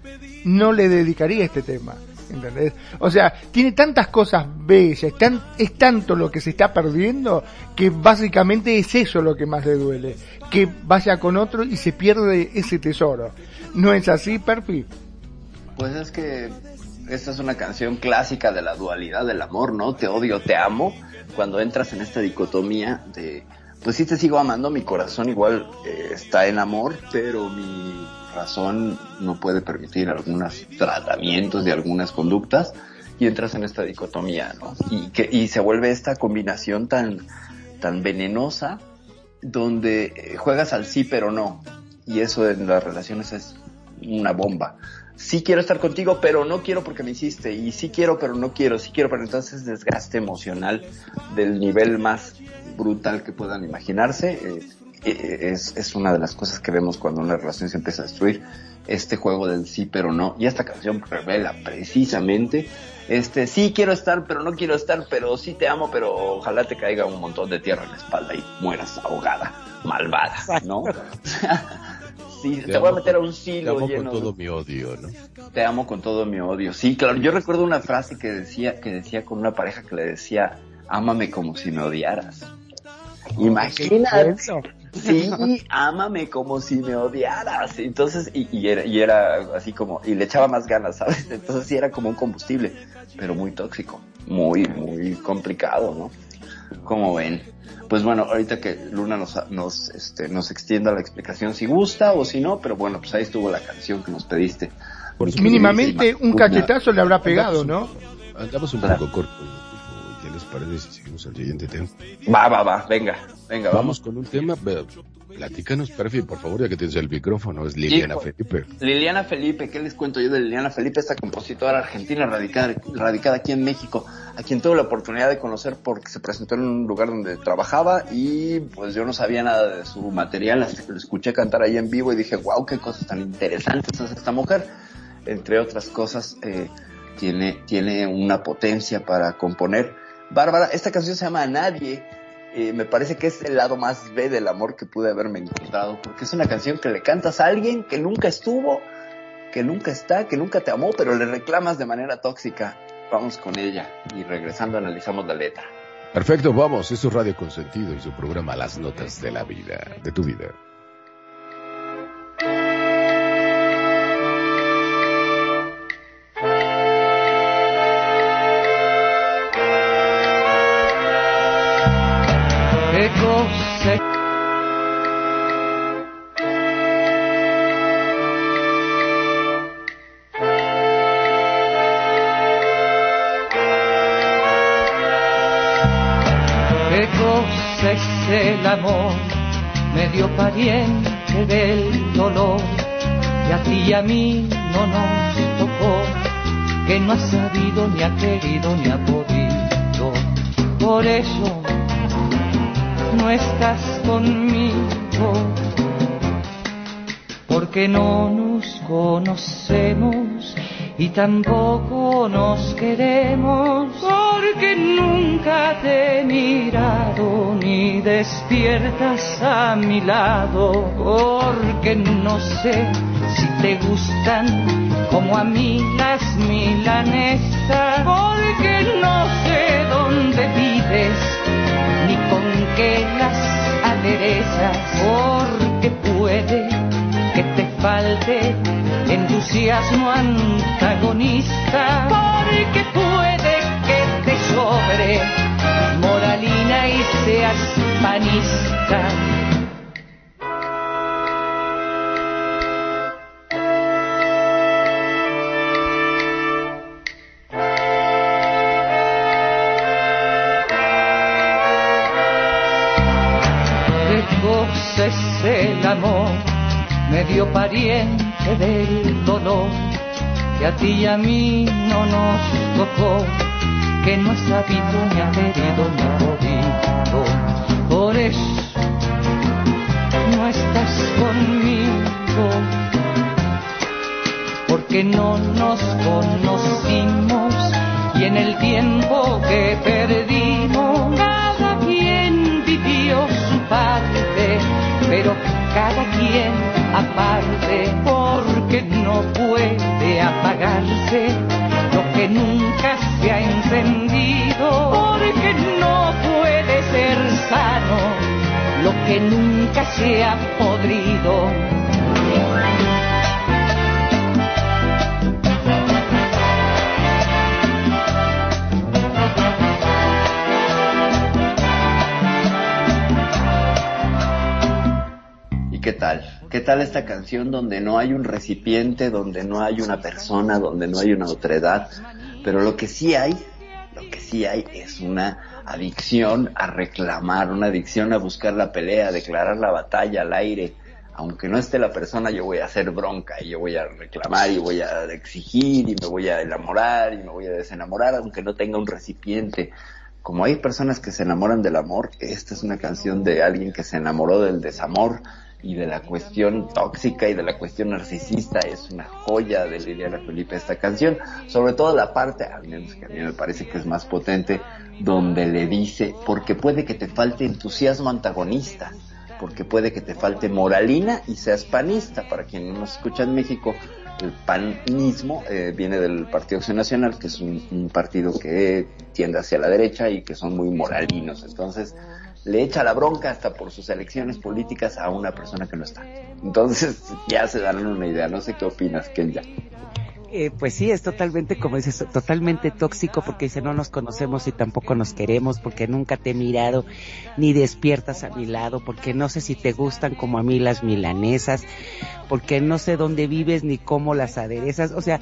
no le dedicaría este tema. ¿Entendés? O sea, tiene tantas cosas bellas, tan, es tanto lo que se está perdiendo que básicamente es eso lo que más le duele. Que vaya con otro y se pierde ese tesoro. ¿No es así, Perfi? Pues es que esta es una canción clásica de la dualidad del amor, ¿no? Te odio, te amo. Cuando entras en esta dicotomía de, pues sí te sigo amando, mi corazón igual eh, está en amor, pero mi razón no puede permitir algunos tratamientos y algunas conductas y entras en esta dicotomía, ¿no? Y que y se vuelve esta combinación tan tan venenosa donde eh, juegas al sí pero no y eso en las relaciones es una bomba. Sí quiero estar contigo, pero no quiero porque me hiciste. Y sí quiero, pero no quiero. Sí quiero, pero entonces desgaste emocional del nivel más brutal que puedan imaginarse. Eh, eh, es, es una de las cosas que vemos cuando una relación se empieza a destruir. Este juego del sí, pero no. Y esta canción revela precisamente este, sí quiero estar, pero no quiero estar, pero sí te amo, pero ojalá te caiga un montón de tierra en la espalda y mueras ahogada, malvada, ¿no? sí, te, voy a amo meter a con- un Te silo amo con lleno todo mi odio, ¿no? te amo con todo mi odio. Sí, claro, yo recuerdo una frase que decía, que decía con una pareja que le decía, ámame como si me odiaras. Imagínate. Eso. Sí, ámame como si me odiaras. Entonces, y, y era, y era así como, y le echaba más ganas, ¿sabes? Entonces sí era como un combustible, pero muy tóxico, muy, muy complicado, ¿no? Como ven. Pues bueno, ahorita que Luna nos, nos, este, nos extienda la explicación si gusta o si no, pero bueno, pues ahí estuvo la canción que nos pediste. Por eso Mínimamente un Una- cachetazo le habrá pegado, ¿no? Andamos un poco corto. ¿Qué les parece si seguimos al siguiente tema? Va, va, va, venga, venga, Vamos vamos. con un tema. Platícanos, Perfi, por favor, ya que tienes el micrófono. Es Liliana Hijo. Felipe. Liliana Felipe, ¿qué les cuento yo de Liliana Felipe? Esta compositora argentina radicada, radicada aquí en México, a quien tuve la oportunidad de conocer porque se presentó en un lugar donde trabajaba y pues yo no sabía nada de su material, hasta que lo escuché cantar ahí en vivo y dije, wow, qué cosas tan interesantes hace esta mujer. Entre otras cosas, eh, tiene, tiene una potencia para componer. Bárbara, esta canción se llama A Nadie. Eh, me parece que es el lado más B del amor que pude haberme encontrado, porque es una canción que le cantas a alguien que nunca estuvo, que nunca está, que nunca te amó, pero le reclamas de manera tóxica. Vamos con ella y regresando analizamos la letra. Perfecto, vamos. Es Radio Consentido y su programa Las Notas de la Vida, de tu vida. Qué cosa es el amor. Medio pariente del dolor. Y a ti y a mí no nos tocó. Que no ha sabido ni ha querido ni ha podido. Por eso no estás conmigo, porque no nos conocemos y tampoco nos queremos, porque nunca te he mirado ni despiertas a mi lado, porque no sé si te gustan como a mí las milanesa, porque no sé dónde vives, qué las aderezas, porque puede que te falte entusiasmo antagonista, porque puede que te sobre moralina y seas panista. Pariente del dolor que a ti y a mí no nos tocó, que no has sabido ni haber ido ni podido. Por eso no estás conmigo, porque no nos conocimos y en el tiempo que perdimos cada quien vivió su parte, pero cada quien porque no puede apagarse lo que nunca se ha encendido, porque no puede ser sano lo que nunca se ha podrido. Tal? ¿Qué tal esta canción donde no hay un recipiente, donde no hay una persona, donde no hay una otredad? Pero lo que sí hay, lo que sí hay es una adicción a reclamar, una adicción a buscar la pelea, a declarar la batalla al aire. Aunque no esté la persona, yo voy a hacer bronca y yo voy a reclamar y voy a exigir y me voy a enamorar y me voy a desenamorar, aunque no tenga un recipiente. Como hay personas que se enamoran del amor, esta es una canción de alguien que se enamoró del desamor y de la cuestión tóxica y de la cuestión narcisista. Es una joya de Liliana Felipe esta canción, sobre todo la parte, al menos que a mí me parece que es más potente, donde le dice, porque puede que te falte entusiasmo antagonista, porque puede que te falte moralina y seas panista. Para quien no nos escucha en México, el panismo eh, viene del Partido Acción Nacional, que es un, un partido que tiende hacia la derecha y que son muy moralinos. Entonces, le echa la bronca hasta por sus elecciones políticas a una persona que no está. Entonces, ya se dan una idea. No sé qué opinas, Kenya. Eh, pues sí, es totalmente, como dices, totalmente tóxico porque dice no nos conocemos y tampoco nos queremos porque nunca te he mirado ni despiertas a mi lado porque no sé si te gustan como a mí las milanesas porque no sé dónde vives ni cómo las aderezas, o sea,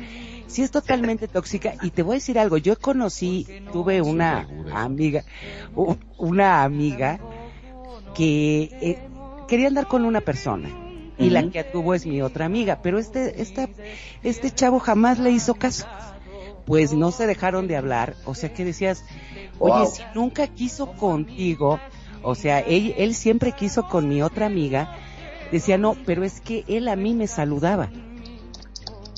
sí es totalmente tóxica y te voy a decir algo, yo conocí, tuve una amiga, una amiga que eh, quería andar con una persona y la que tuvo es mi otra amiga, pero este, esta, este chavo jamás le hizo caso. Pues no se dejaron de hablar, o sea que decías, oye, Wow. si nunca quiso contigo, o sea, él, él siempre quiso con mi otra amiga, decía, no, pero es que él a mí me saludaba.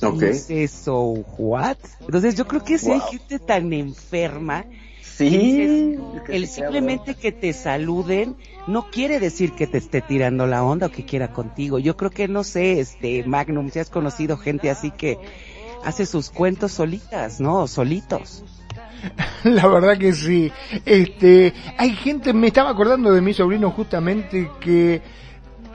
Ok. Y dices, so what? Entonces yo creo que si hay gente tan enferma, Sí. dices, el simplemente que te saluden no quiere decir que te esté tirando la onda o que quiera contigo. Yo creo que no sé, este Magnum, si has conocido gente así que hace sus cuentos solitas, ¿no? Solitos. La verdad que sí. Este, hay gente, me estaba acordando de mi sobrino justamente que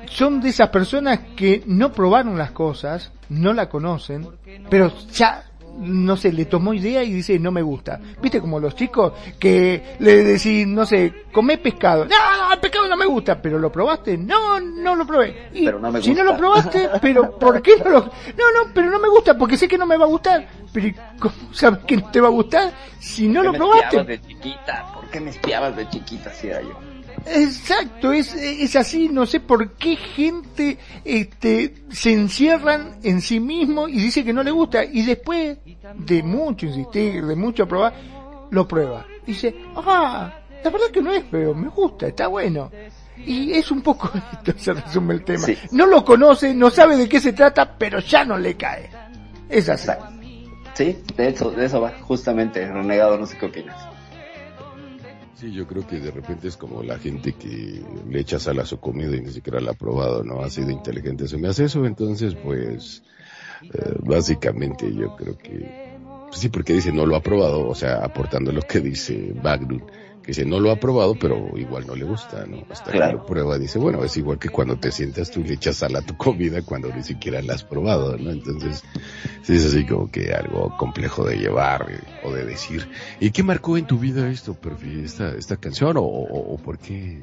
son de esas personas que no probaron las cosas, no la conocen, pero ya no sé, le tomó idea y dice no me gusta. ¿Viste como los chicos que le decís, no sé, comé pescado? No, el pescado no me gusta, pero lo probaste? No, no lo probé. Y Pero no me si no gusta. lo probaste, pero ¿por qué no lo No, no, pero no me gusta porque sé que no me va a gustar. Pero ¿y ¿cómo sabes que no te va a gustar si no ¿Por lo me probaste? espiabas de chiquita? ¿Por qué me espiabas de chiquita? Así era yo. Exacto, es, es así, no sé por qué gente este, se encierran en sí mismo y dice que no le gusta y después de mucho insistir, de mucho probar, lo prueba. Dice, ah, la verdad que no es feo, me gusta, está bueno. Y es un poco esto, se resume el tema. Sí. No lo conoce, no sabe de qué se trata, pero ya no le cae. Es así. Sí, de eso, de eso va, justamente, renegado, no sé qué opinas. Sí, yo creo que de repente es como la gente que le echa sal a su comida y ni siquiera la ha probado, ¿no? Así de inteligente se me hace eso, entonces pues eh, básicamente yo creo que sí, porque dice no lo ha probado, o sea, aportando lo que dice Magnum, que dice no lo ha probado, pero igual no le gusta, ¿no? Hasta que Claro. lo prueba, dice, bueno, es igual que cuando te sientas tú y le echas sal a tu comida cuando ni siquiera la has probado, ¿no? Entonces, sí es así como que algo complejo de llevar eh, o de decir. ¿Y qué marcó en tu vida esto, Perfi, esta, esta canción o, o, o por qué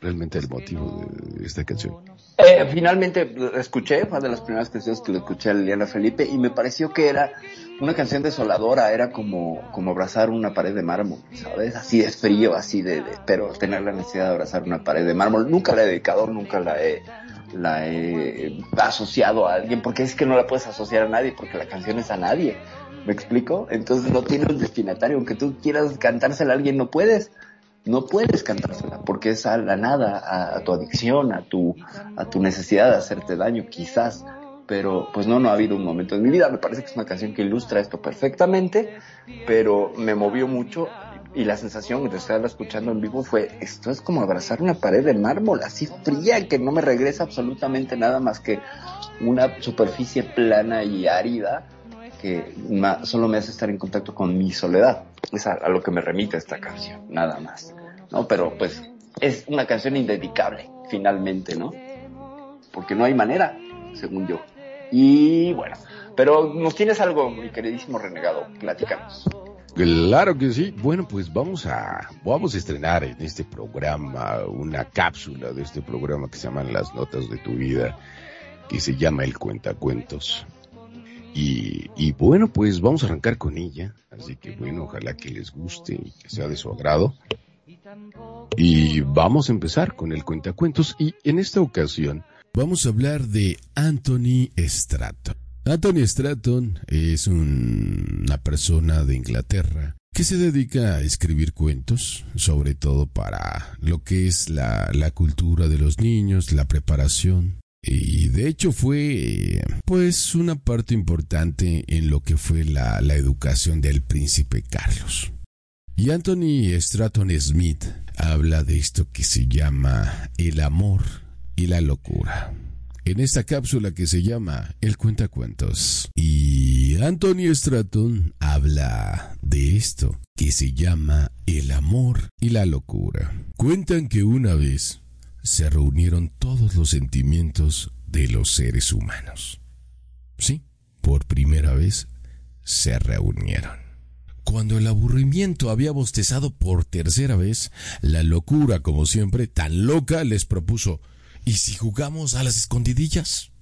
realmente el motivo de esta canción? Eh, finalmente la escuché, fue de las primeras canciones que le escuché a Liliana Felipe y me pareció que era una canción desoladora, era como, como abrazar una pared de mármol, ¿sabes? Así de frío, así de, pero tener la necesidad de abrazar una pared de mármol. Nunca la he dedicado, nunca la he, la he asociado a alguien, porque es que no la puedes asociar a nadie, porque la canción es a nadie. ¿Me explico? Entonces no tiene un destinatario, aunque tú quieras cantársela a alguien, no puedes no puedes cantársela porque es a la nada, a, a tu adicción, a tu, a tu necesidad de hacerte daño, quizás. Pero pues no, no ha habido un momento en mi vida. Me parece que es una canción que ilustra esto perfectamente, pero me movió mucho y la sensación de estarla escuchando en vivo fue, esto es como abrazar una pared de mármol así fría que no me regresa absolutamente nada más que una superficie plana y árida que solo me hace estar en contacto con mi soledad. Es a, a lo que me remite esta canción, nada más. ¿No? Pero pues es una canción indedicable, finalmente, ¿no? Porque no hay manera, según yo. Y bueno, pero nos tienes algo, mi queridísimo renegado, platicamos. Claro que sí. Bueno, pues vamos a vamos a estrenar en este programa una cápsula de este programa que se llaman Las Notas de tu Vida, que se llama El Cuentacuentos. Y, y bueno, pues vamos a arrancar con ella. Así que bueno, ojalá que les guste y que sea de su agrado. Y vamos a empezar con el Cuentacuentos. Y en esta ocasión vamos a hablar de Anthony Stratton. Anthony Stratton es un- una persona de Inglaterra que se dedica a escribir cuentos, sobre todo para lo que es la, la cultura de los niños, la preparación. Y de hecho fue pues una parte importante en lo que fue la, la educación del príncipe Carlos. Y Anthony Stratton Smith habla de esto que se llama el amor y la locura. En esta cápsula que se llama El Cuentacuentos. Y Anthony Stratton habla de esto que se llama el amor y la locura. Cuentan que una vez se reunieron todos los sentimientos de los seres humanos. Sí, por primera vez se reunieron. Cuando el aburrimiento había bostezado por tercera vez, la locura, como siempre, tan loca, les propuso ¿Y si jugamos a las escondidillas?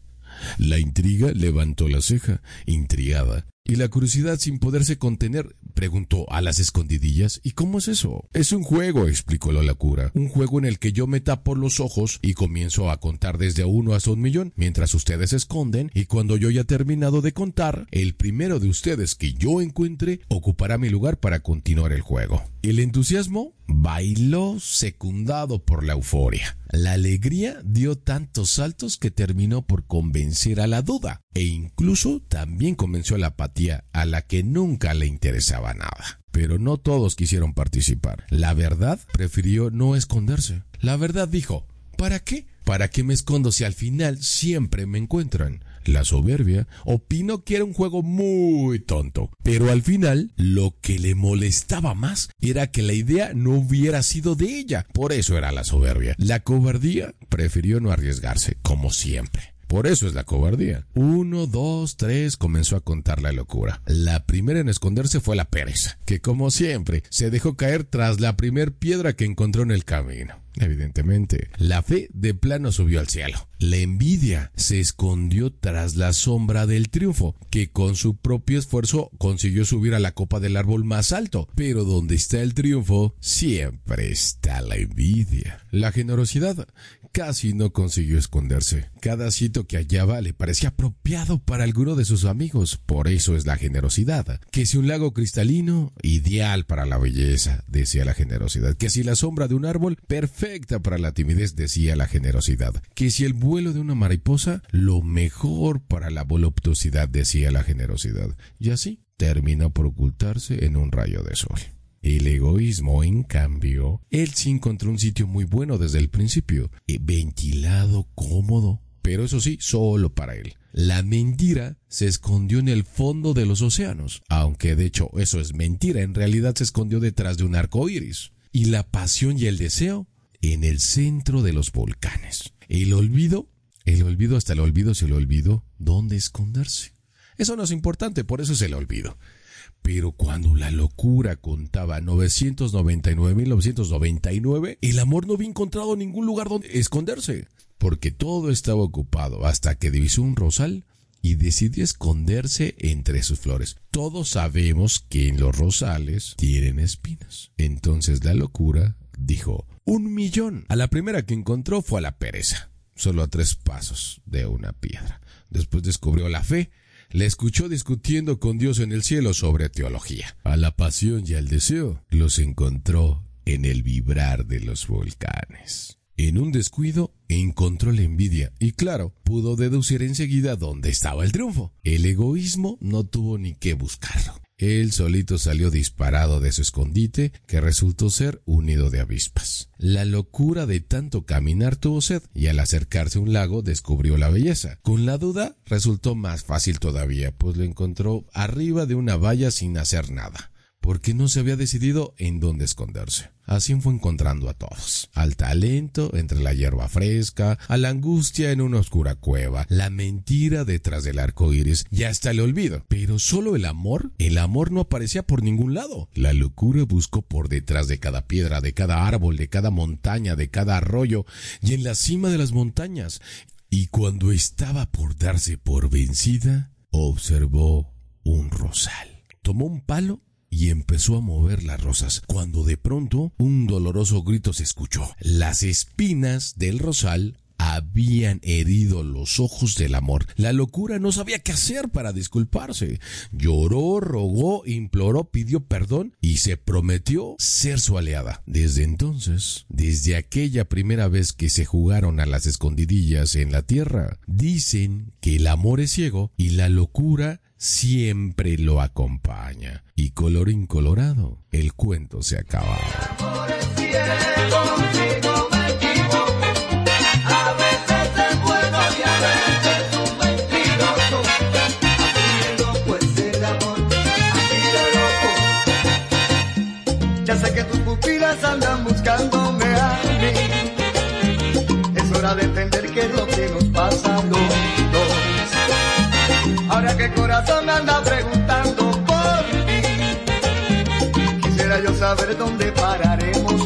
La intriga levantó la ceja, intrigada, y la curiosidad sin poderse contener preguntó a las escondidillas ¿Y cómo es eso? Es un juego, explicó la locura, un juego en el que yo me tapo los ojos y comienzo a contar desde uno hasta un millón, mientras ustedes se esconden, y cuando yo haya terminado de contar, el primero de ustedes que yo encuentre ocupará mi lugar para continuar el juego. El entusiasmo bailó secundado por la euforia. La alegría dio tantos saltos que terminó por convencer a la duda e incluso también convenció a la apatía a la que nunca le interesaba nada. Pero no todos quisieron participar. La verdad prefirió no esconderse. La verdad dijo, ¿para qué? ¿Para qué me escondo si al final siempre me encuentran? La soberbia opinó que era un juego muy tonto, pero al final lo que le molestaba más era que la idea no hubiera sido de ella, por eso era la soberbia. La cobardía prefirió no arriesgarse, como siempre. Por eso es la cobardía. Uno, dos, tres, comenzó a contar la locura. La primera en esconderse fue la pereza, que como siempre se dejó caer tras la primer piedra que encontró en el camino. Evidentemente, la fe de plano subió al cielo. La envidia se escondió tras la sombra del triunfo, que con su propio esfuerzo consiguió subir a la copa del árbol más alto. Pero donde está el triunfo, siempre está la envidia. La generosidad casi no consiguió esconderse. Cada sitio que hallaba le parecía apropiado para alguno de sus amigos. Por eso es la generosidad. Que si un lago cristalino, ideal para la belleza, decía la generosidad. Que si la sombra de un árbol, perfecta para la timidez, decía la generosidad. Que si el vuelo de una mariposa, lo mejor para la voluptuosidad, decía la generosidad. Y así terminó por ocultarse en un rayo de sol. El egoísmo, en cambio, él sí encontró un sitio muy bueno desde el principio, eh, ventilado, cómodo, pero eso sí, solo para él. La mentira se escondió en el fondo de los océanos, aunque de hecho eso es mentira, en realidad se escondió detrás de un arco iris. Y la pasión y el deseo en el centro de los volcanes. El olvido, el olvido hasta el olvido se le olvidó dónde esconderse. Eso no es importante, por eso es el olvido. Pero cuando la locura contaba 999.999, el amor no había encontrado ningún lugar donde esconderse, porque todo estaba ocupado hasta que divisó un rosal y decidió esconderse entre sus flores. Todos sabemos que en los rosales tienen espinas. Entonces la locura dijo, un millón. A la primera que encontró fue a la pereza, solo a tres pasos de una piedra. Después descubrió la fe le escuchó discutiendo con Dios en el cielo sobre teología. A la pasión y al deseo los encontró en el vibrar de los volcanes. En un descuido encontró la envidia y claro, pudo deducir enseguida dónde estaba el triunfo. El egoísmo no tuvo ni que buscarlo. Él solito salió disparado de su escondite, que resultó ser un nido de avispas. La locura de tanto caminar tuvo sed, y al acercarse a un lago descubrió la belleza. Con la duda resultó más fácil todavía, pues lo encontró arriba de una valla sin hacer nada porque no se había decidido en dónde esconderse. Así fue encontrando a todos. Al talento entre la hierba fresca, a la angustia en una oscura cueva, la mentira detrás del arco iris y hasta el olvido. Pero solo el amor, el amor no aparecía por ningún lado. La locura buscó por detrás de cada piedra, de cada árbol, de cada montaña, de cada arroyo y en la cima de las montañas. Y cuando estaba por darse por vencida, observó un rosal. Tomó un palo y empezó a mover las rosas, cuando de pronto un doloroso grito se escuchó. Las espinas del rosal habían herido los ojos del amor. La locura no sabía qué hacer para disculparse. Lloró, rogó, imploró, pidió perdón y se prometió ser su aliada. Desde entonces, desde aquella primera vez que se jugaron a las escondidillas en la tierra, dicen que el amor es ciego y la locura siempre lo acompaña. Y color incolorado, el cuento se acaba. Ya sé que tus pupilas andan buscándome a mí. Es hora de entender qué es lo que nos pasa dos. Ahora que el corazón anda preguntando por ti. Quisiera yo saber dónde pararemos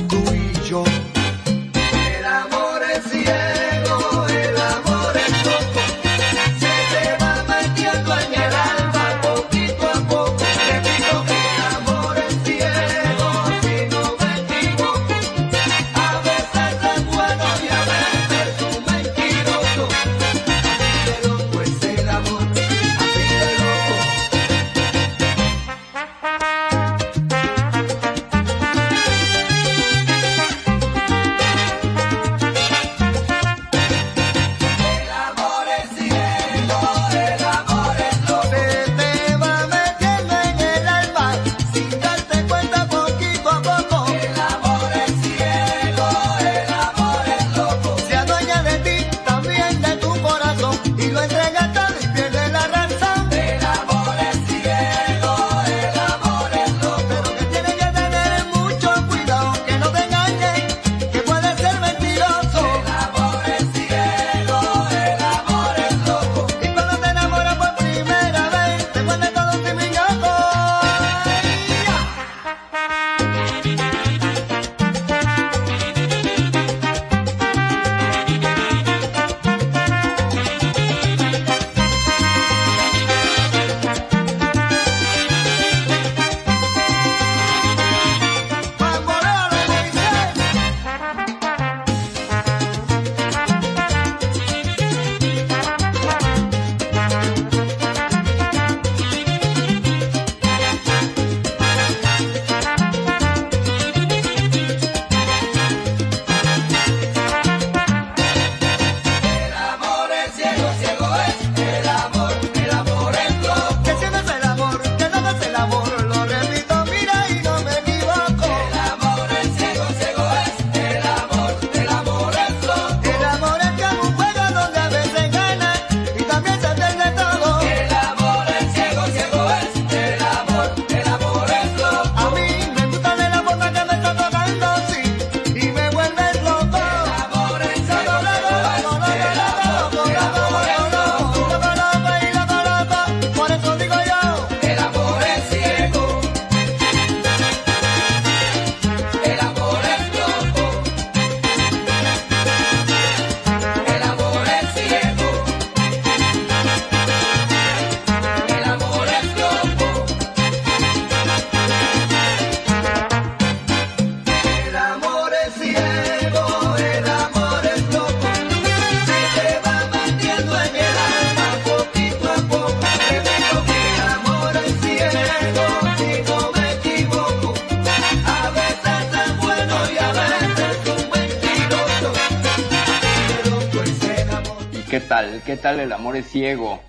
el amor es ciego?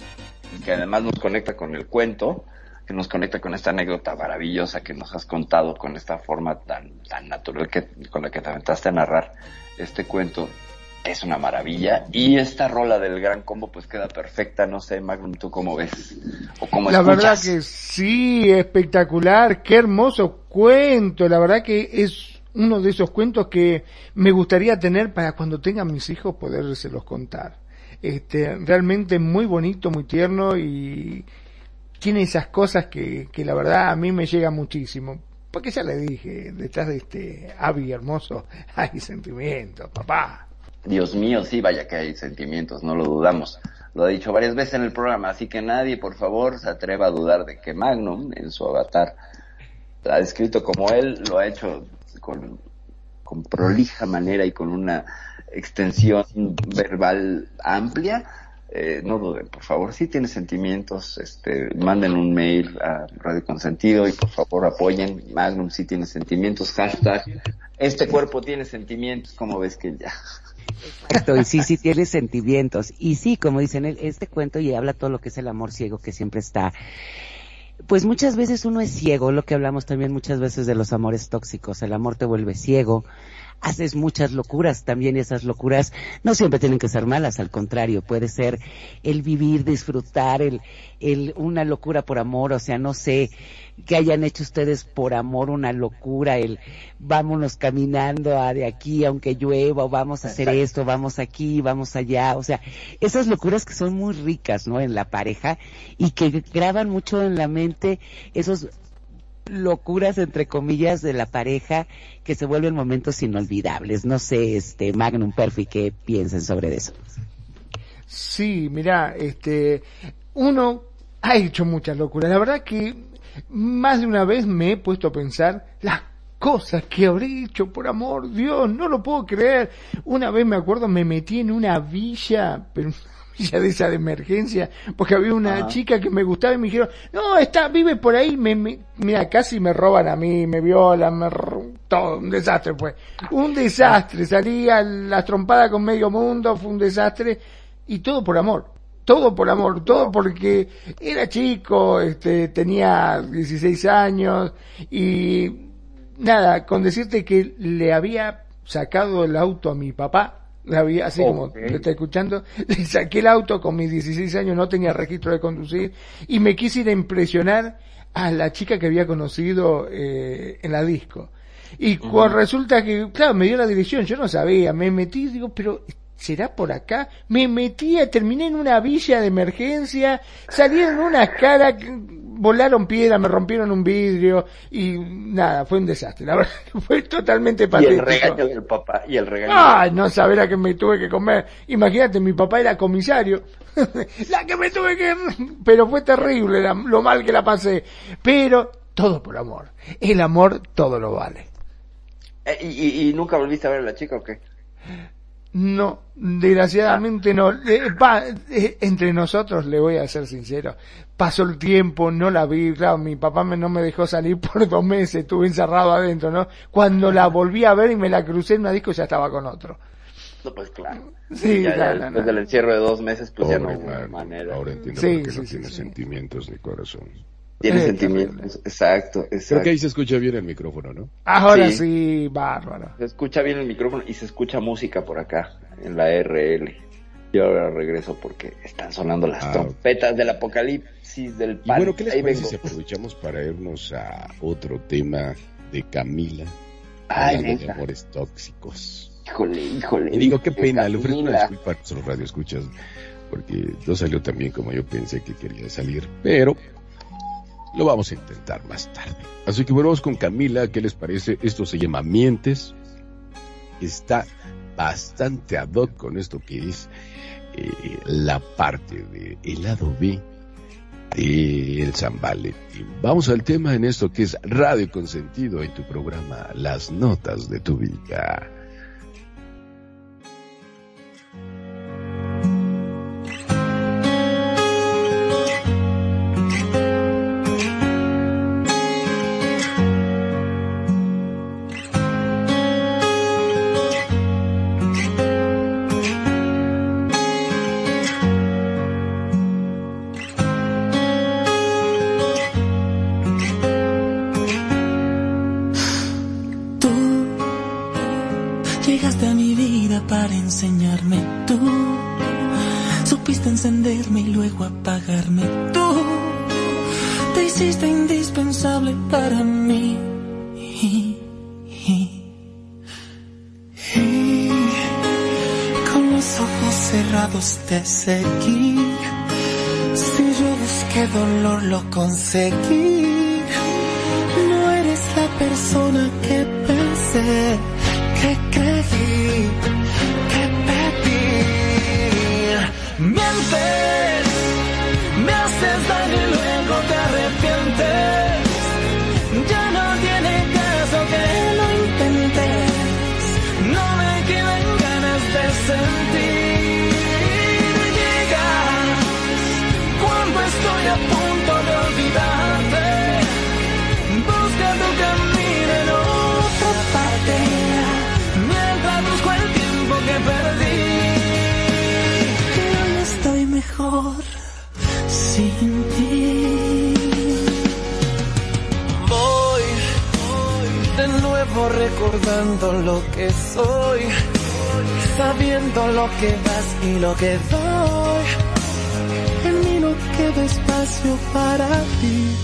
Que además nos conecta con el cuento, que nos conecta con esta anécdota maravillosa que nos has contado con esta forma tan, tan natural que, con la que te aventaste a narrar este cuento. Es una maravilla. Y esta rola del gran combo pues queda perfecta. No sé, Magnum, ¿tú cómo ves? ¿O cómo La escuchas? verdad que sí, espectacular, qué hermoso cuento. La verdad que es uno de esos cuentos que me gustaría tener para cuando tengan mis hijos podérselos contar. Este, realmente muy bonito, muy tierno y tiene esas cosas que, que la verdad a mí me llega muchísimo. Porque ya le dije, detrás de este Avi hermoso hay sentimientos, papá. Dios mío, sí, vaya que hay sentimientos, no lo dudamos. Lo ha dicho varias veces en el programa, así que nadie, por favor, se atreva a dudar de que Magnum, en su avatar, ha descrito como él, lo ha hecho con, con prolija manera y con una extensión verbal amplia. Eh, no duden, por favor, si tiene sentimientos, este, manden un mail a Radio Consentido y por favor apoyen. Magnum si tiene sentimientos, hashtag, este cuerpo tiene sentimientos, como ves que ya. Exacto, y sí, sí tiene sentimientos. Y sí, como dicen, el- este cuento y habla todo lo que es el amor ciego que siempre está. Pues muchas veces uno es ciego, lo que hablamos también muchas veces de los amores tóxicos. El amor te vuelve ciego, haces muchas locuras también esas locuras no siempre tienen que ser malas, al contrario, puede ser el vivir, disfrutar, el, el, una locura por amor, o sea, no sé, que hayan hecho ustedes por amor una locura, el vámonos caminando a de aquí aunque llueva, o vamos a hacer esto, vamos aquí, vamos allá, o sea, esas locuras que son muy ricas, ¿no? En la pareja y que graban mucho en la mente esos locuras entre comillas de la pareja que se vuelven momentos inolvidables. No sé, este Magnum Perfi, ¿qué piensen sobre eso? Sí, mira, este, uno ha hecho muchas locuras. La verdad que más de una vez me he puesto a pensar las cosas que habré hecho por amor, Dios, no lo puedo creer. Una vez me acuerdo me metí en una villa, pero villa de esa de emergencia, porque había una Ajá. chica que me gustaba y me dijeron, no, está, vive por ahí, me, me- mira, casi me roban a mí, me violan, me todo, un desastre fue. Un desastre, salí a la trompada con medio mundo, fue un desastre, y todo por amor. Todo por amor, todo porque era chico, este, tenía 16 años y nada, con decirte que le había sacado el auto a mi papá, le había, así como te está escuchando, saqué el auto con mis 16 años, no tenía registro de conducir y me quise ir a impresionar a la chica que había conocido eh, en la disco. Y cu- resulta que, claro, me dio la dirección, yo no sabía, me metí, digo, pero ¿será por acá? Me metí, terminé en una villa de emergencia, salieron unas caras, volaron piedra, me rompieron un vidrio y nada, fue un desastre, la verdad que fue totalmente Y patético. el regaño del papá, y el regaño Ay, no saber a qué me tuve que comer. Imagínate, mi papá era comisario. la que me tuve que... Pero fue terrible la- lo mal que la pasé. Pero todo por amor. El amor todo lo vale. Eh, y, y- y nunca volviste a ver a la chica o qué? No, desgraciadamente no. Eh, pa- eh, entre nosotros, le voy a ser sincero, pasó el tiempo, no la vi, claro, mi papá me, no me dejó salir por dos meses, estuve encerrado adentro, ¿no? Cuando la volví a ver y me la crucé en una disco ya estaba con otro. No, pues claro. Sí, ya, no, después no. del encierro de dos meses, pues ya no Magnum. manera. Ahora entiendo Sí, por qué sí, no sí, tiene sí. sentimientos ni corazón. Tiene Eh, sentimientos, exacto, Creo exacto. que ahí se escucha bien el micrófono, ¿no? Ahora Sí. sí, bárbaro. Se escucha bien el micrófono y se escucha música por acá, en la RL. Y ahora regreso porque están sonando las Ah, trompetas del apocalipsis del Y pan. bueno, ¿qué les Ahí parece vengo. si aprovechamos para irnos a otro tema de Camila? Ay, de amores tóxicos. Híjole, híjole. Y digo, qué pena, le ofrezco una disculpa a nuestros radioescuchas, porque no salió tan bien como yo pensé que quería salir, pero lo vamos a intentar más tarde. Así que volvemos con Camila, ¿qué les parece? Esto se llama Mientes, está bastante ad hoc con esto que es eh, la parte de el lado B del San Valentín. Vamos al tema en esto que es Radio Consentido en tu programa Las Notas de tu vida ojos cerrados te seguí. Si yo busqué dolor lo conseguí. No eres la persona que pensé que creí, que pedí. Mientes, nuevo recordando lo que soy. Sabiendo lo que das y lo que doy. En mí no queda espacio para ti.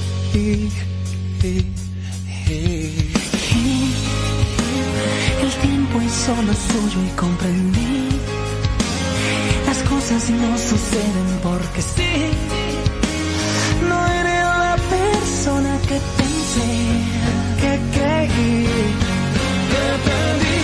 El tiempo es solo suyo y comprendí. Las cosas no suceden porque sí. No eres la persona que pensé, que creí, que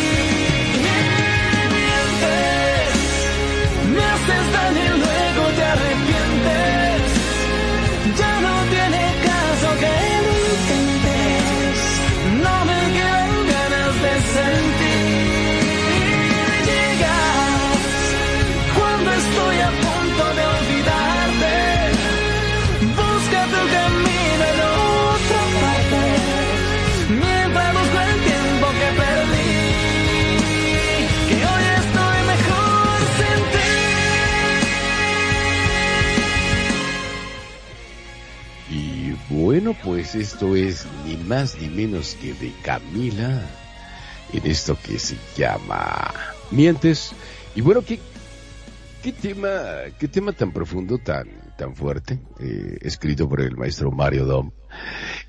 bueno, pues esto es ni más ni menos que de Camila en esto que se llama Mientes. Y bueno, ¿qué, qué tema, qué tema tan profundo, tan, tan fuerte, eh, escrito por el maestro Mario Dom.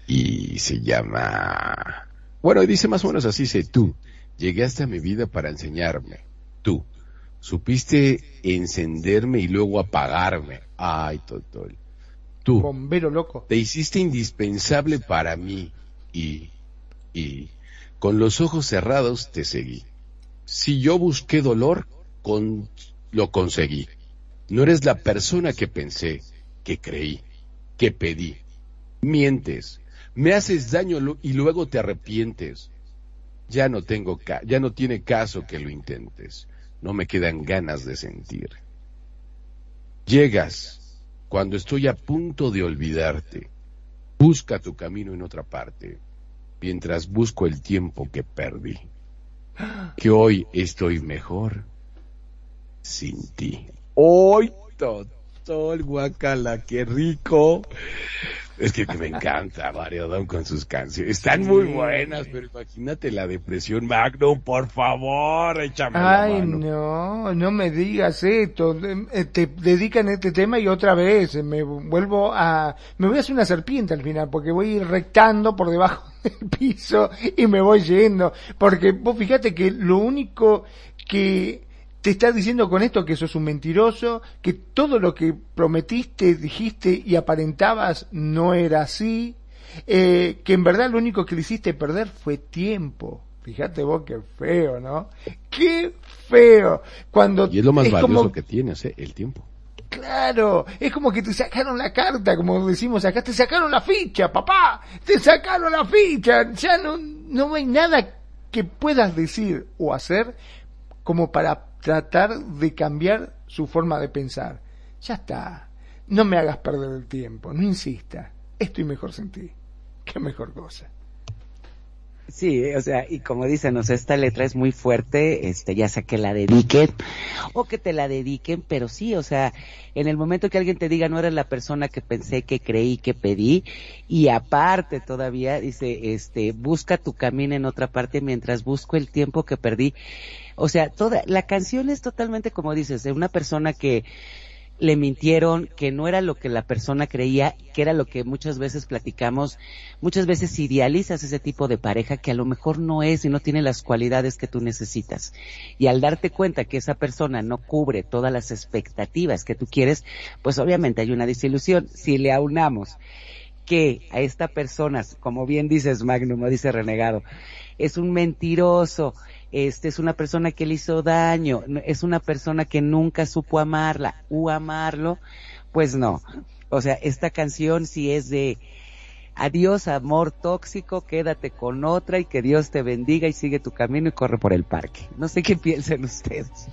Y se llama, bueno, dice más o menos así, dice tú, llegaste a mi vida para enseñarme. Tú, supiste encenderme y luego apagarme. Ay, Totol. Tú, Bombero loco. te hiciste indispensable para mí y, y, con los ojos cerrados te seguí. Si yo busqué dolor, con, lo conseguí. No eres la persona que pensé, que creí, que pedí. Mientes, me haces daño y luego te arrepientes. Ya no tengo, ca- ya no tiene caso que lo intentes. No me quedan ganas de sentir. Llegas cuando estoy a punto de olvidarte. Busca tu camino en otra parte, mientras busco el tiempo que perdí. Que hoy estoy mejor sin ti. ¡Hoy, Totol, guacala, qué rico! Es que, que me encanta Mario Dom con sus canciones. Están muy buenas, pero imagínate la depresión Magnum, por favor, échame la Ay, mano. no, no me digas esto. Eh, Te dedican este tema y otra vez eh, me vuelvo a... Me voy a hacer una serpiente al final porque voy a ir rectando por debajo del piso y me voy yendo. Porque vos fíjate que lo único que te está diciendo con esto que sos un mentiroso, que todo lo que prometiste, dijiste y aparentabas no era así, eh, que en verdad lo único que le hiciste perder fue tiempo. Fíjate vos qué feo, ¿no? Qué feo. Cuando Y es lo más valioso como, que tienes, ¿eh? el tiempo. claro, es como que te sacaron la carta, como decimos acá, te sacaron la ficha, papá, te sacaron la ficha, ya no, no hay nada que puedas decir o hacer como para tratar de cambiar su forma de pensar. Ya está. No me hagas perder el tiempo, no insista. Estoy mejor sin ti. Qué mejor cosa. Sí, o sea, y como dicen, o sea, esta letra es muy fuerte, este, ya sea que la dediquen o que te la dediquen, pero sí, o sea, en el momento que alguien te diga no eres la persona que pensé, que creí, que pedí, y aparte todavía dice, este, busca tu camino en otra parte mientras busco el tiempo que perdí. O sea, toda, la canción es totalmente como dices, de una persona que, le mintieron, que no era lo que la persona creía, que era lo que muchas veces platicamos, muchas veces idealizas ese tipo de pareja que a lo mejor no es y no tiene las cualidades que tú necesitas. Y al darte cuenta que esa persona no cubre todas las expectativas que tú quieres, pues obviamente hay una desilusión. Si le aunamos que a esta persona, como bien dices Magnum, dice Renegado, es un mentiroso, este es una persona que le hizo daño, es una persona que nunca supo amarla o amarlo, pues no. O sea, esta canción sí es de adiós amor tóxico, quédate con otra y que Dios te bendiga y sigue tu camino y corre por el parque. No sé qué piensen ustedes.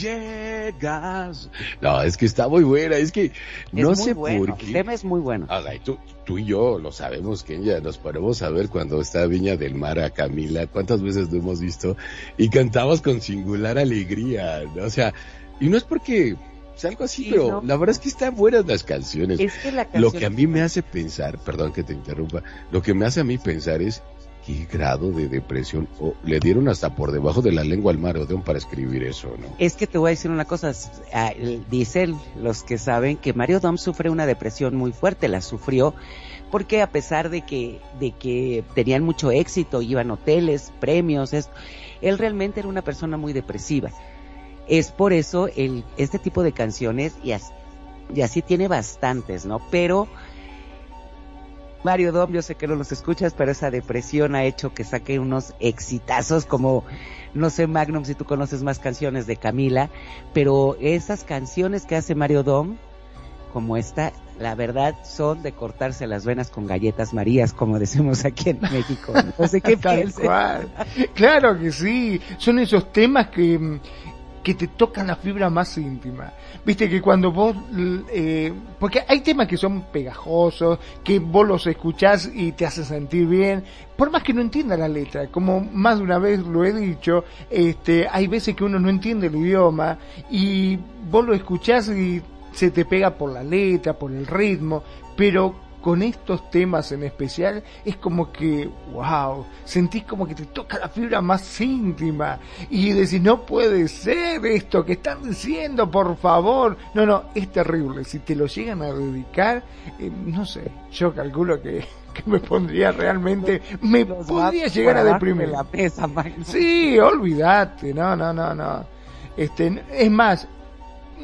Llegas. No, es que está muy buena, es que no sé por qué. El tema es muy bueno. tú, tú y yo lo sabemos, que ya nos ponemos a ver cuando está Viña del Mar a Camila, cuántas veces lo hemos visto y cantamos con singular alegría, ¿no? o sea, y no es porque sea algo así, pero la verdad es que están buenas las canciones. Es que la Lo que a mí me hace pensar, perdón que te interrumpa, lo que me hace a mí pensar es qué grado de depresión o le dieron hasta por debajo de la lengua al mar Odeón para escribir eso, ¿no? Es que te voy a decir una cosa, ah, dicen los que saben que Mario Dom sufre una depresión muy fuerte, la sufrió porque a pesar de que de que tenían mucho éxito, iban hoteles, premios, él realmente era una persona muy depresiva. Es por eso el este tipo de canciones y así tiene bastantes, ¿no? Pero Mario Dom, yo sé que no los escuchas, pero esa depresión ha hecho que saque unos exitazos como, no sé, Magnum, si tú conoces más canciones de Camila, pero esas canciones que hace Mario Dom, como esta, la verdad son de cortarse las venas con galletas marías, como decimos aquí en México. No sé qué Claro que sí, son esos temas que que te tocan la fibra más íntima. Viste que cuando vos, eh, porque hay temas que son pegajosos, que vos los escuchás y te hacen sentir bien, por más que no entienda la letra, como más de una vez lo he dicho, este, hay veces que uno no entiende el idioma y vos lo escuchás y se te pega por la letra, por el ritmo, pero con estos temas en especial es como que, wow, sentís como que te toca la fibra más íntima y decís, no puede ser esto que están diciendo, por favor. No, no, es terrible. Si te lo llegan a dedicar, eh, no sé, yo calculo que, me pondría realmente, me podría llegar a deprimir. La pesa, sí, olvídate, no, no, no, no. Este, es más,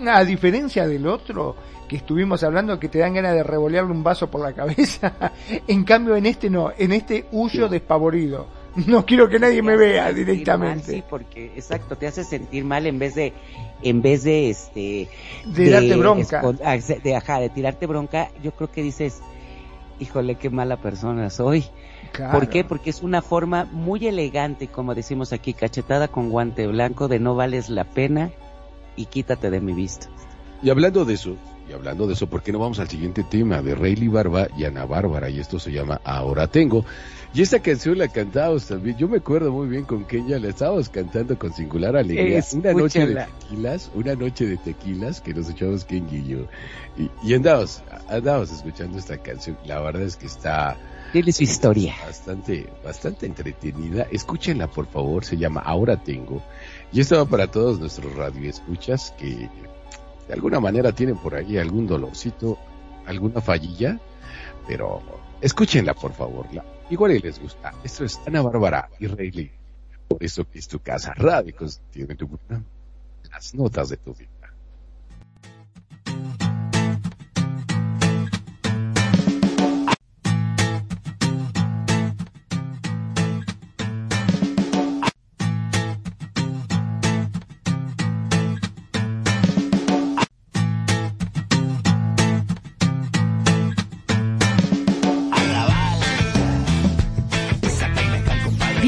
a diferencia del otro, que estuvimos hablando que te dan ganas de revolearle un vaso por la cabeza. en cambio, en este no, en este huyo despavorido. No quiero que nadie me vea directamente. sí, porque exacto, te hace sentir mal en vez de en vez de este de, darte bronca. Ah, de, ajá, de tirarte bronca, yo creo que dices, "Híjole, qué mala persona soy." ¿Por qué? Porque es una forma muy elegante, como decimos aquí, cachetada con guante blanco de no vales la pena y quítate de mi vista. Y hablando de eso, y hablando de eso, ¿por qué no vamos al siguiente tema de Rayleigh Barba y Ana Bárbara? Y esto se llama Ahora Tengo. Y esta canción la cantábamos también. Yo me acuerdo muy bien con Kenya, la estábamos cantando con singular alegría. Una noche de tequilas, una noche de tequilas que nos echamos Kenya y yo. Y, y andábamos, andábamos escuchando esta canción. La verdad es que está. Tiene su historia. Bastante, bastante entretenida. Escúchenla, por favor. Se llama Ahora Tengo. Y esto va para todos nuestros radioescuchas que de alguna manera tienen por ahí algún dolorcito, alguna fallilla, pero escúchenla por favor, la, igual y les gusta. Esto es Ana Bárbara y Rayleigh, por eso que es tu casa, radio tiene tu las notas de tu vida.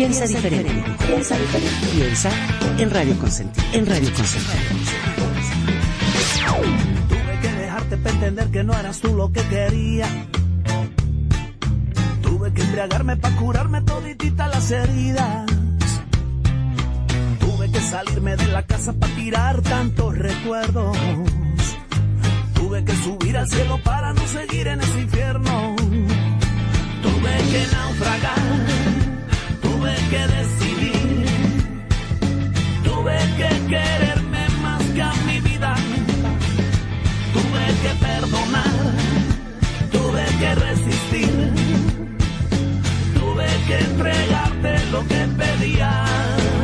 Piensa diferente. Piensa diferente. Piensa en Radio Consentido. En Radio Consentido. Tuve que dejarte para entender que no eras tú lo que quería. Tuve que embriagarme para curarme toditita las heridas. Tuve que salirme de la casa para tirar tantos recuerdos. Tuve que subir al cielo para no seguir en ese infierno. Tuve que naufragar, que decidir, tuve que quererme más que a mi vida. Tuve que perdonar, tuve que resistir, tuve que entregarte lo que pedías.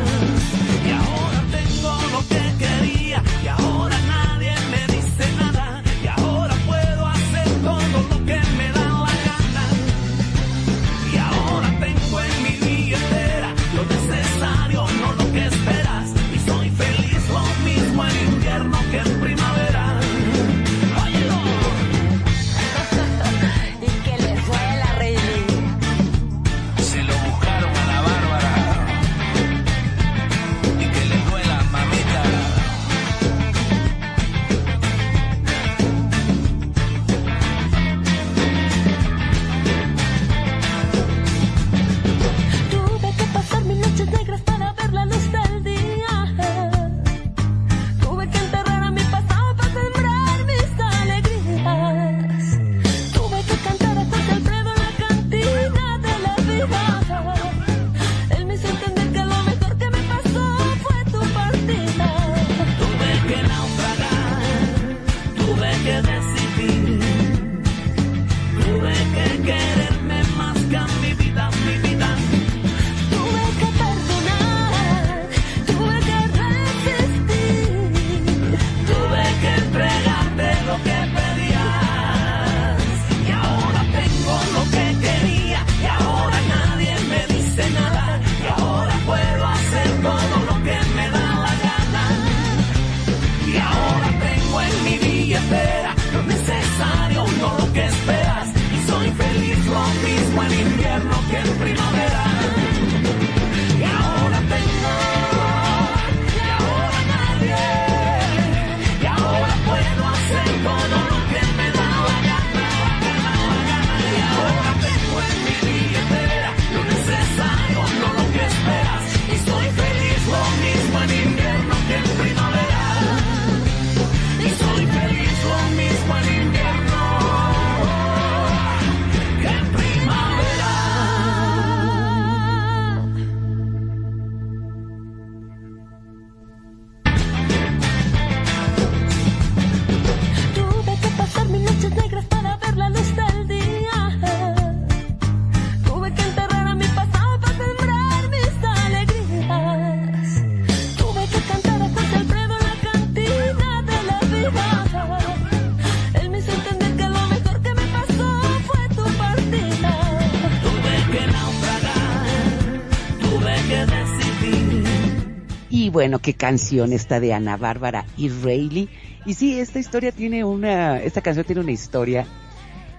Bueno, qué canción esta de Ana Bárbara y Rayleigh. Y sí, esta historia tiene una, esta canción tiene una historia.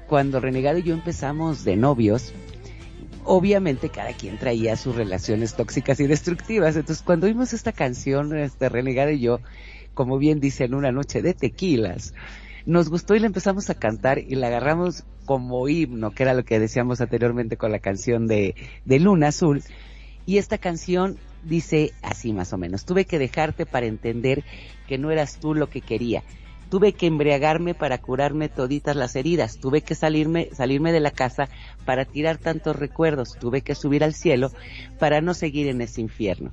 Cuando Renegado y yo empezamos de novios, obviamente cada quien traía sus relaciones tóxicas y destructivas. Entonces, cuando oímos esta canción, este Renegado y yo, como bien dicen, una noche de tequilas, nos gustó y la empezamos a cantar y la agarramos como himno, que era lo que decíamos anteriormente con la canción de, de Luna Azul. Y esta canción dice así más o menos, tuve que dejarte para entender que no eras tú lo que quería. Tuve que embriagarme para curarme toditas las heridas. Tuve que salirme, salirme de la casa para tirar tantos recuerdos. Tuve que subir al cielo para no seguir en ese infierno.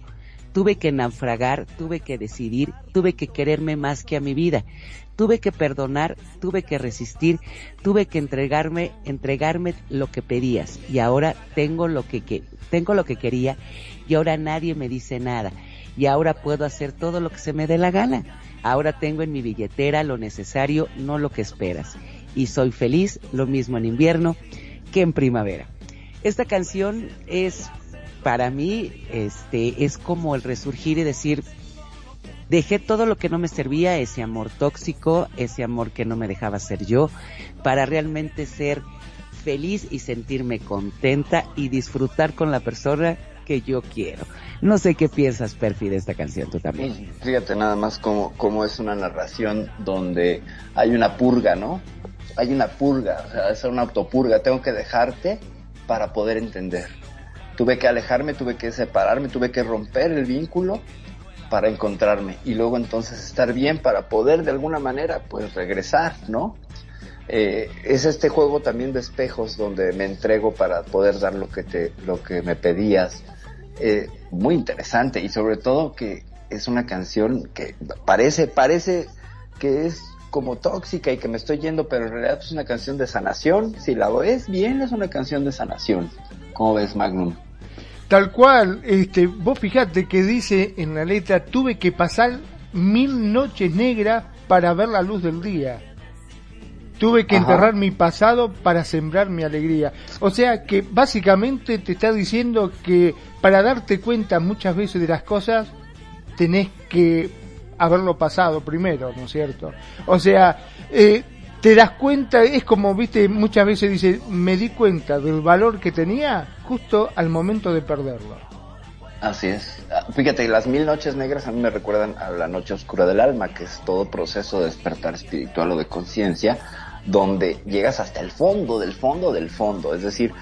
Tuve que naufragar, tuve que decidir, tuve que quererme más que a mi vida. Tuve que perdonar, tuve que resistir, tuve que entregarme, entregarme lo que pedías. Y ahora tengo lo que, que tengo lo que quería y ahora nadie me dice nada. Y ahora puedo hacer todo lo que se me dé la gana. Ahora tengo en mi billetera lo necesario, no lo que esperas. Y soy feliz, lo mismo en invierno que en primavera. Esta canción es, para mí, este, es como el resurgir y decir, dejé todo lo que no me servía, ese amor tóxico, ese amor que no me dejaba ser yo, para realmente ser feliz y sentirme contenta y disfrutar con la persona que yo quiero. No sé qué piensas, Perfi, de esta canción, tú también. Fíjate nada más cómo, cómo es una narración donde hay una purga, ¿no? Hay una purga, o sea, es una autopurga. Tengo que dejarte para poder entender. Tuve que alejarme, tuve que separarme, tuve que romper el vínculo para encontrarme y luego entonces estar bien para poder de alguna manera pues regresar, ¿no? Eh, es este juego también de espejos donde me entrego para poder dar lo que te, lo que me pedías. Eh, muy interesante y sobre todo que es una canción que parece, parece que es como tóxica y que me estoy yendo, pero en realidad es una canción de sanación. Si la ves bien, es una canción de sanación. ¿Cómo ves, Magnum? Tal cual, este, vos fijate que dice en la letra, tuve que pasar mil noches negras para ver la luz del día. Tuve que Ajá. enterrar mi pasado para sembrar mi alegría. O sea que básicamente te está diciendo que para darte cuenta muchas veces de las cosas tenés que haberlo pasado primero, ¿no es cierto? O sea, eh, te das cuenta, es como, viste, muchas veces dice, me di cuenta del valor que tenía justo al momento de perderlo. Así es. Ah, Fíjate, las mil noches negras a mí me recuerdan a la noche oscura del alma, que es todo proceso de despertar espiritual o de conciencia, donde llegas hasta el fondo, del fondo, del fondo. Es decir,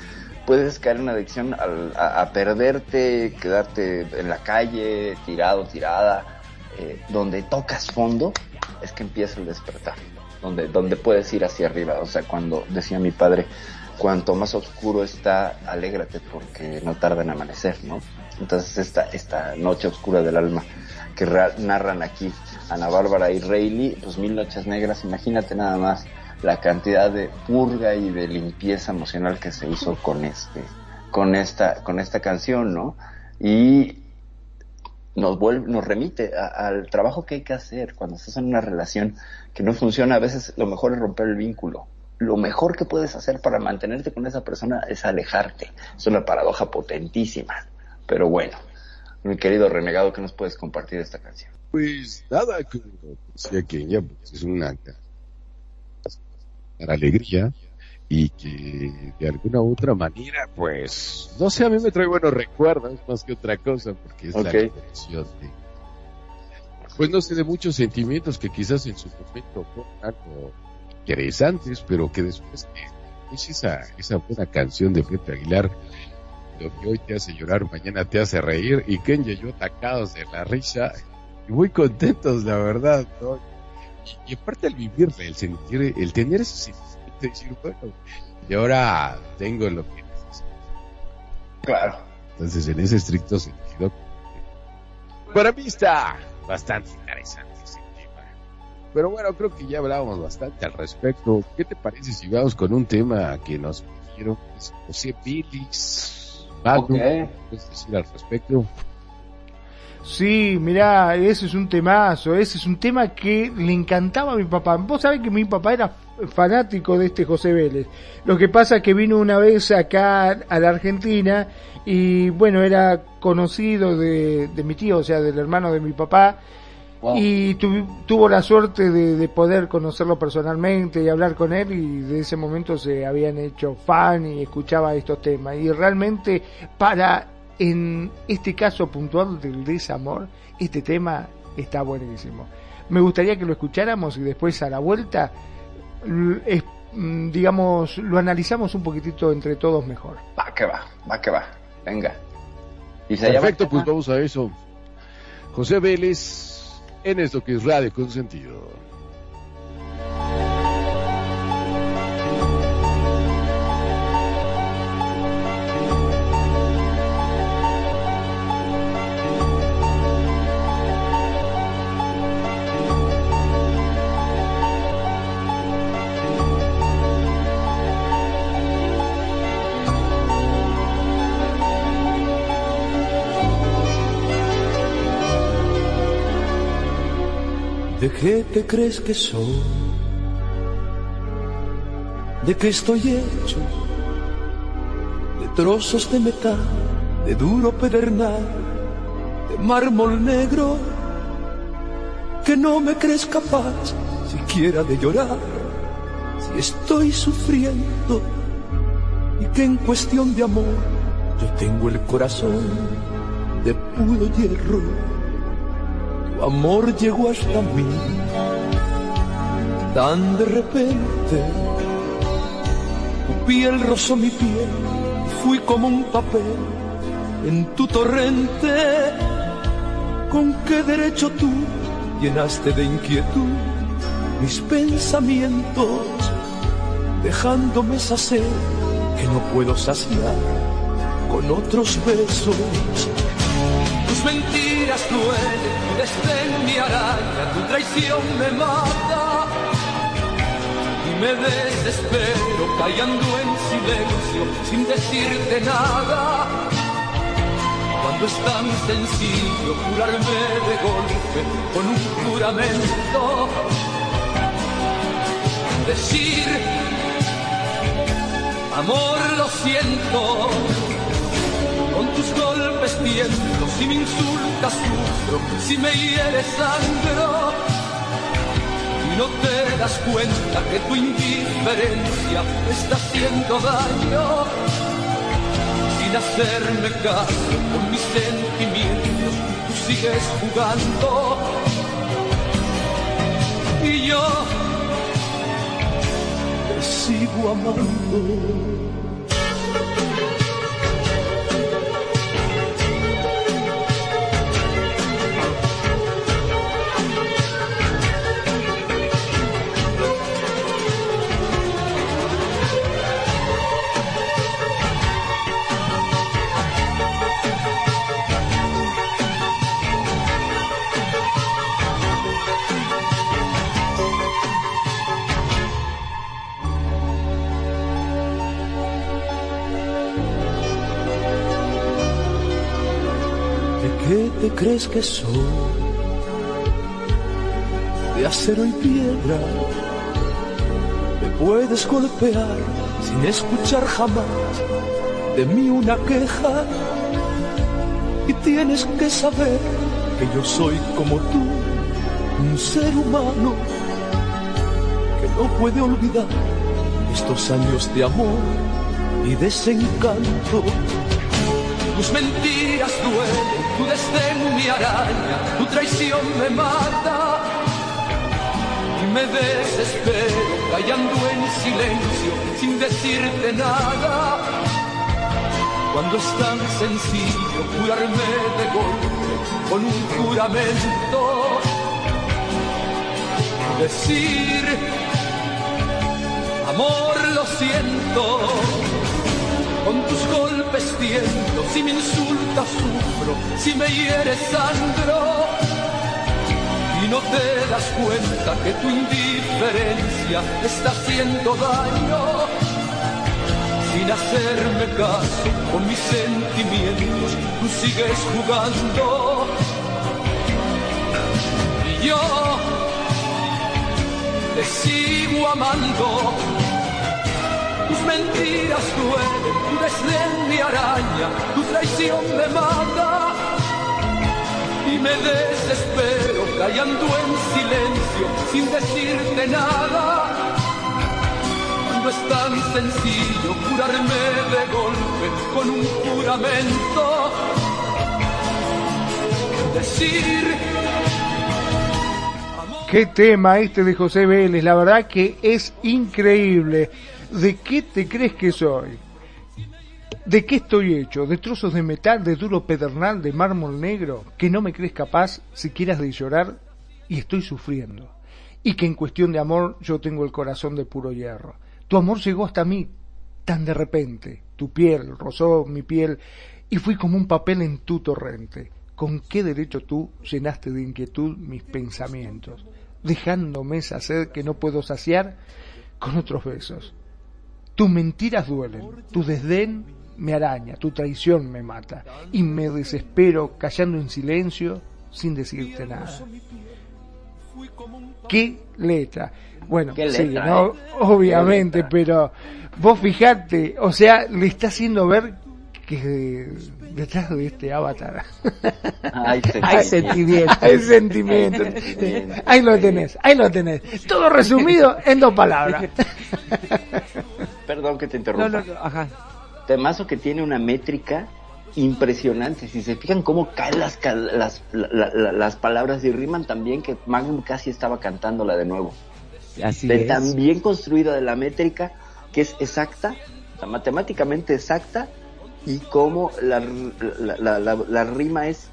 puedes caer en adicción al- a, a perderte, quedarte en la calle, tirado, tirada, eh, donde tocas fondo, es que empieza el despertar, donde, donde puedes ir hacia arriba. O sea, cuando decía mi padre, cuanto más oscuro está, alégrate porque no tarda en amanecer, ¿no? Entonces esta, esta noche oscura del alma que ra- narran aquí Ana Bárbara y Rayleigh, pues mil noches negras, imagínate nada más la cantidad de purga y de limpieza emocional que se hizo con este, con esta, con esta canción, ¿no? Y nos vuelve, nos remite a- al trabajo que hay que hacer cuando estás en una relación que no funciona. A veces lo mejor es romper el vínculo. Lo mejor que puedes hacer para mantenerte con esa persona es alejarte. Es una paradoja potentísima. Pero bueno, mi querido renegado, ¿qué nos puedes compartir esta canción? Pues nada, como decía Kenia, pues es una para alegría y que de alguna u otra manera, pues, no sé, a mí me trae buenos recuerdos más que otra cosa, porque es la Ok. liberación de, pues no sé, de muchos sentimientos que quizás en su momento fueron algo interesantes, pero que después que es esa, esa buena canción de Pepe Aguilar, lo que hoy te hace llorar, mañana te hace reír, y Kenya y yo atacados de la risa, y muy contentos, la verdad, ¿no? Y, y aparte al vivirla, el sentir, el tener ese sentimiento de decir, bueno, y ahora tengo lo que necesito. Claro. Entonces, en ese estricto sentido, para mí está bastante interesante ese tema. Pero bueno, creo que ya hablábamos bastante al respecto. ¿Qué te parece si vamos con un tema que nos pidieron José Billis? Magnum, Ok. ¿qué puedes decir al respecto? Sí, mirá, ese es un temazo, ese es un tema que le encantaba a mi papá. Vos sabés que mi papá era fanático de este José Vélez. Lo que pasa es que vino una vez acá a la Argentina y bueno, era conocido de, de mi tío, o sea, del hermano de mi papá. Wow. Y tuvo la suerte de, de poder conocerlo personalmente y hablar con él y de ese momento se habían hecho fan y escuchaba estos temas. Y realmente para, en este caso puntual del desamor, este tema está buenísimo. Me gustaría que lo escucháramos y después a la vuelta, mm, digamos, lo analizamos un poquitito entre todos mejor. Va que va, va que va. Venga. Y se llama Perfecto, el pues vamos a eso. José Vélez, en esto que es Radio Consentido. ¿De qué te crees que soy? ¿De qué estoy hecho? De trozos de metal, de duro pedernal, de mármol negro, que no me crees capaz siquiera de llorar si estoy sufriendo y que en cuestión de amor yo tengo el corazón de puro hierro amor llegó hasta mí tan de repente. Tu piel rozó mi piel, fui como un papel en tu torrente. ¿Con qué derecho tú llenaste de inquietud mis pensamientos, dejándome esa que no puedo saciar con otros besos? Tus mentiras duelen, tu desdén mi araña, tu traición me mata y me desespero callando en silencio sin decirte nada. Cuando es tan sencillo curarme de golpe con un juramento, decir, amor lo siento, con tus golpes tiemblo, si me insultas sufro, si me hieres sangro. Y no te das cuenta que tu indiferencia está haciendo daño. Sin hacerme caso con mis sentimientos tú sigues jugando. Y yo te sigo amando que soy? De acero y piedra. Me puedes golpear sin escuchar jamás de mí una queja. Y tienes que saber que yo soy como tú, un ser humano que no puede olvidar estos años de amor y desencanto. Tus mentiras duelen, tu desdén mi araña, tu traición me mata. Y me desespero callando en silencio, sin decirte nada. Cuando es tan sencillo curarme de golpe con un juramento. Decir, amor, lo siento con tus golpes tiendo, si me insultas sufro, si me hieres sangro. Y no te das cuenta que tu indiferencia está haciendo daño. Sin hacerme caso con mis sentimientos, tú sigues jugando. Y yo te sigo amando tus mentiras duelen, tu desdén mi araña, tu traición me mata. Y me desespero callando en silencio, sin decirte nada. No es tan sencillo curarme de golpe con un juramento. Decir Qué tema este de José Vélez, la verdad que es increíble. ¿De qué te crees que soy? ¿De qué estoy hecho? ¿De trozos de metal, de duro pedernal, de mármol negro? Que no me crees capaz siquiera de llorar y estoy sufriendo. Y que en cuestión de amor yo tengo el corazón de puro hierro. Tu amor llegó hasta mí tan de repente. Tu piel rozó mi piel y fui como un papel en tu torrente. ¿Con qué derecho tú llenaste de inquietud mis pensamientos, dejándome esa sed que no puedo saciar con otros besos? Tus mentiras duelen, tu desdén me araña, tu traición me mata y me desespero callando en silencio sin decirte nada. ¿Qué letra? Bueno, ¿Qué sí, eh? obviamente, pero vos fijate, o sea, le está haciendo ver que detrás de este avatar Hay Hay sentimiento. hay sentimiento. Ahí lo tenés, ahí lo tenés. Todo resumido en dos palabras. Perdón que te interrumpa. No, no, no, ajá. Temazo que tiene una métrica impresionante. Si se fijan cómo caen las, las, la- la- las palabras y riman también que Magnum casi estaba cantándola de nuevo. Así de es. tan bien construida de la métrica que es exacta, matemáticamente exacta y cómo la, la, la, la- la rima es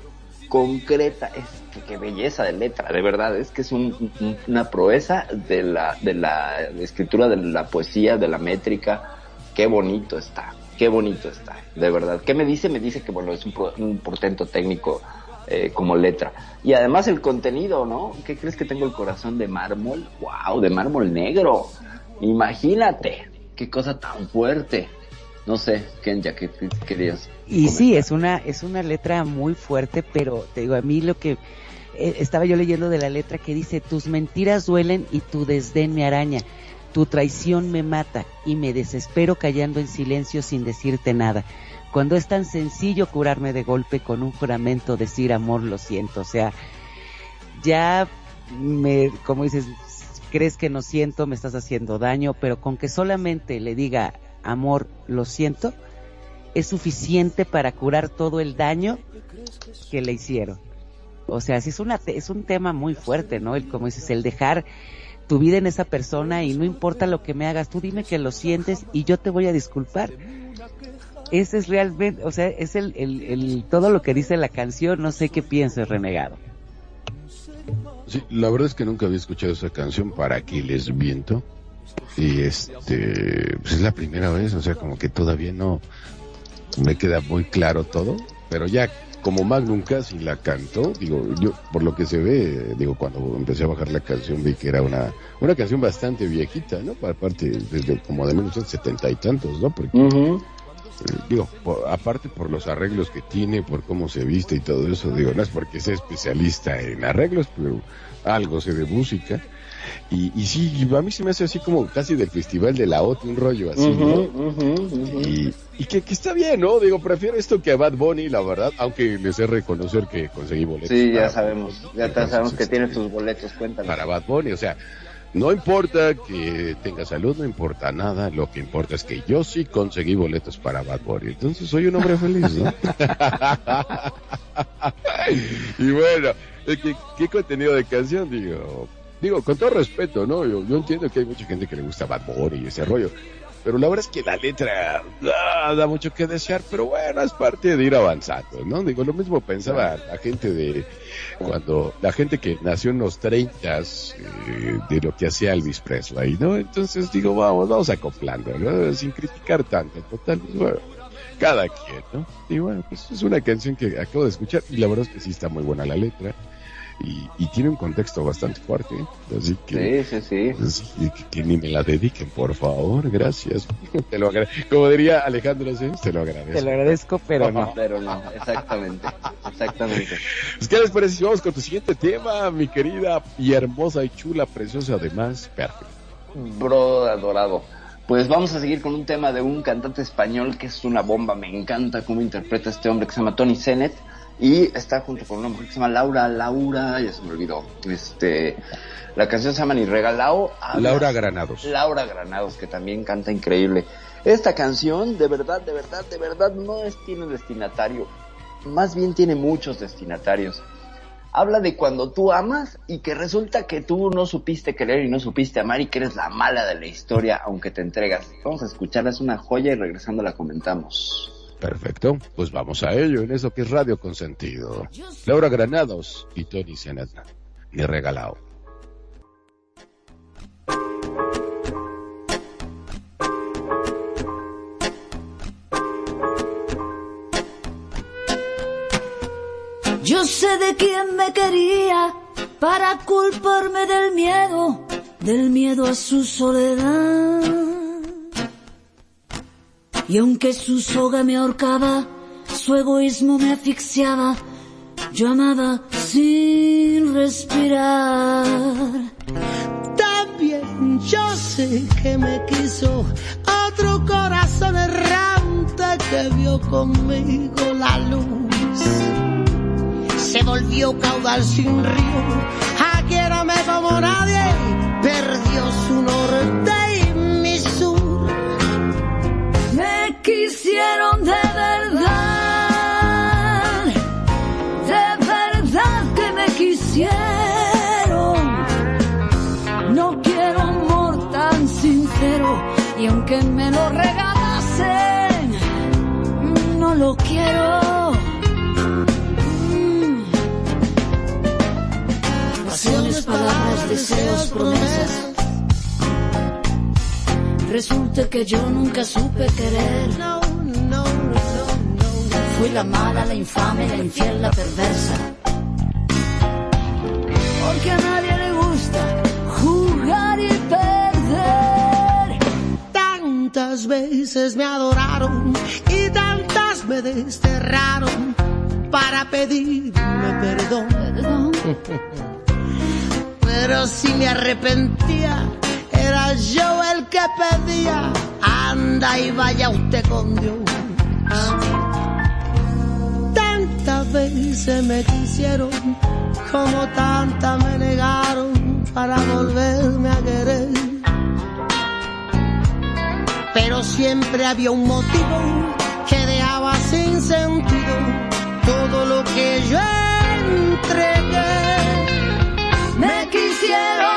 concreta, es que, qué belleza de letra, de verdad, es que es un- un- una proeza de la, de la escritura, de la poesía, de la métrica, qué bonito está, qué bonito está, de verdad. ¿Qué me dice? Me dice que bueno, es un, pro- un portento técnico eh, como letra. Y además el contenido, ¿no? ¿Qué crees que tengo el corazón de mármol? ¡Wow! De mármol negro. Imagínate, qué cosa tan fuerte. No sé, Kenya, ¿qué querías? Y sí, es una, es una letra muy fuerte, pero te digo, a mí lo que estaba yo leyendo de la letra que dice, tus mentiras duelen y tu desdén me araña, tu traición me mata y me desespero callando en silencio sin decirte nada. Cuando es tan sencillo curarme de golpe con un juramento, decir amor, lo siento, o sea, ya me, como dices, crees que no siento, me estás haciendo daño, pero con que solamente le diga amor, lo siento, es suficiente para curar todo el daño que le hicieron. O sea, sí es una es un tema muy fuerte, ¿no? El como dices, el dejar tu vida en esa persona y no importa lo que me hagas, tú dime que lo sientes y yo te voy a disculpar. Ese es realmente, o sea, es el, el, el todo lo que dice la canción, no sé qué piensas, renegado. Sí, la verdad es que nunca había escuchado esa canción, ¿para qué les miento? Y este, pues es la primera vez, o sea, como que todavía no me queda muy claro todo, pero ya como Magnum casi la cantó, digo, yo por lo que se ve, digo, cuando empecé a bajar la canción vi que era una, una canción bastante viejita, ¿no? Para parte desde como de 1970 y tantos, ¿no? Porque eh, digo, por- aparte por los arreglos que tiene, por cómo se viste y todo eso, digo, no es porque sea especialista en arreglos, pero algo sé de música. Y, y sí, a mí se me hace así como casi del festival de la OT, un rollo así, ¿no? Y, y que, que está bien, ¿no? Digo, prefiero esto que a Bad Bunny, la verdad, aunque les sé reconocer que conseguí boletos. Sí, ya sabemos, ya Entonces, sabemos que este, tienes tus boletos, cuéntanos. para Bad Bunny, o sea, no importa que tenga salud, no importa nada, lo que importa es que yo sí conseguí boletos para Bad Bunny, entonces soy un hombre feliz, ¿no? y bueno, eh, ¿qué, qué contenido de canción? Digo, digo, con todo respeto, ¿no? Yo, yo entiendo que hay mucha gente que le gusta Bad Bunny y ese rollo, pero la verdad es que la letra ah, da mucho que desear, pero bueno, es parte de ir avanzando, ¿no? Digo, lo mismo pensaba la gente de cuando la gente que nació en los 30 de lo que hacía Elvis Presley, ¿no? Entonces digo, vamos, vamos acoplando, ¿no? Sin criticar tanto, total, pues, bueno, cada quien, ¿no? Y bueno, pues es una canción que acabo de escuchar y la verdad es que sí está muy buena la letra y, y tiene un contexto bastante fuerte, ¿eh? así que... Sí, sí, sí. Así que, que ni me la dediquen, por favor, gracias. Te lo Como diría Alejandro Sanz, te lo agradezco. Te lo agradezco, pero no. Pero no, exactamente, exactamente. Pues, ¿Qué les parece si vamos con tu siguiente tema, mi querida y hermosa y chula, preciosa, además, perfecto? Bro adorado. Pues vamos a seguir con un tema de un cantante español que es una bomba. Me encanta cómo interpreta este hombre que se llama Tony Sennett. Y está junto con una mujer que se llama Laura, Laura, ya se me olvidó. Este, la canción se llama Ni Regalao. Habla- Laura Granados. Laura Granados, que también canta increíble. Esta canción, de verdad, de verdad, de verdad, no es, tiene destinatario. Más bien tiene muchos destinatarios. Habla de cuando tú amas y que resulta que tú no supiste querer y no supiste amar y que eres la mala de la historia aunque te entregas. Vamos a escucharla, es una joya y regresando la comentamos. Perfecto, pues vamos a ello en eso que es Radio Consentido. Laura Granados y Tony Sennett, ni regalado. Yo sé de quién me quería para culparme del miedo, del miedo a su soledad. Y aunque su soga me ahorcaba, su egoísmo me asfixiaba, yo amaba sin respirar. También yo sé que me quiso otro corazón errante que vio conmigo la luz. Se volvió caudal sin río, me como nadie, perdió su norte quisieron de verdad, de verdad que me quisieron. No quiero amor tan sincero y aunque me lo regalasen, no lo quiero. Mm. Pasiones, palabras, deseos, promesas. Resulta que yo nunca supe querer. Fui la mala, la infame, la infiel, la perversa. Porque a nadie le gusta jugar y perder. Tantas veces me adoraron y tantas me desterraron para pedirme perdón. Pero si me arrepentía, yo el que pedía. Anda y vaya usted con Dios. Tantas veces me quisieron, como tantas me negaron para volverme a querer. Pero siempre había un motivo que dejaba sin sentido todo lo que yo entregué. Me quisieron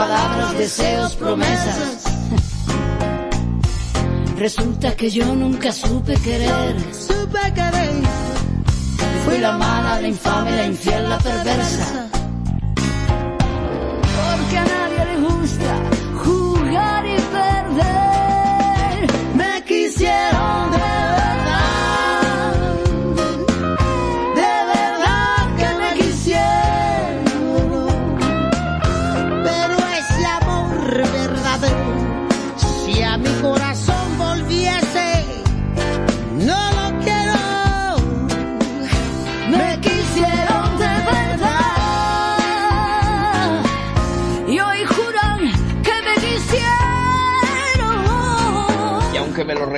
palabras, deseos, promesas. Resulta que yo nunca supe querer. Supe querer. Fui la mala, la infame, la infiel, la perversa.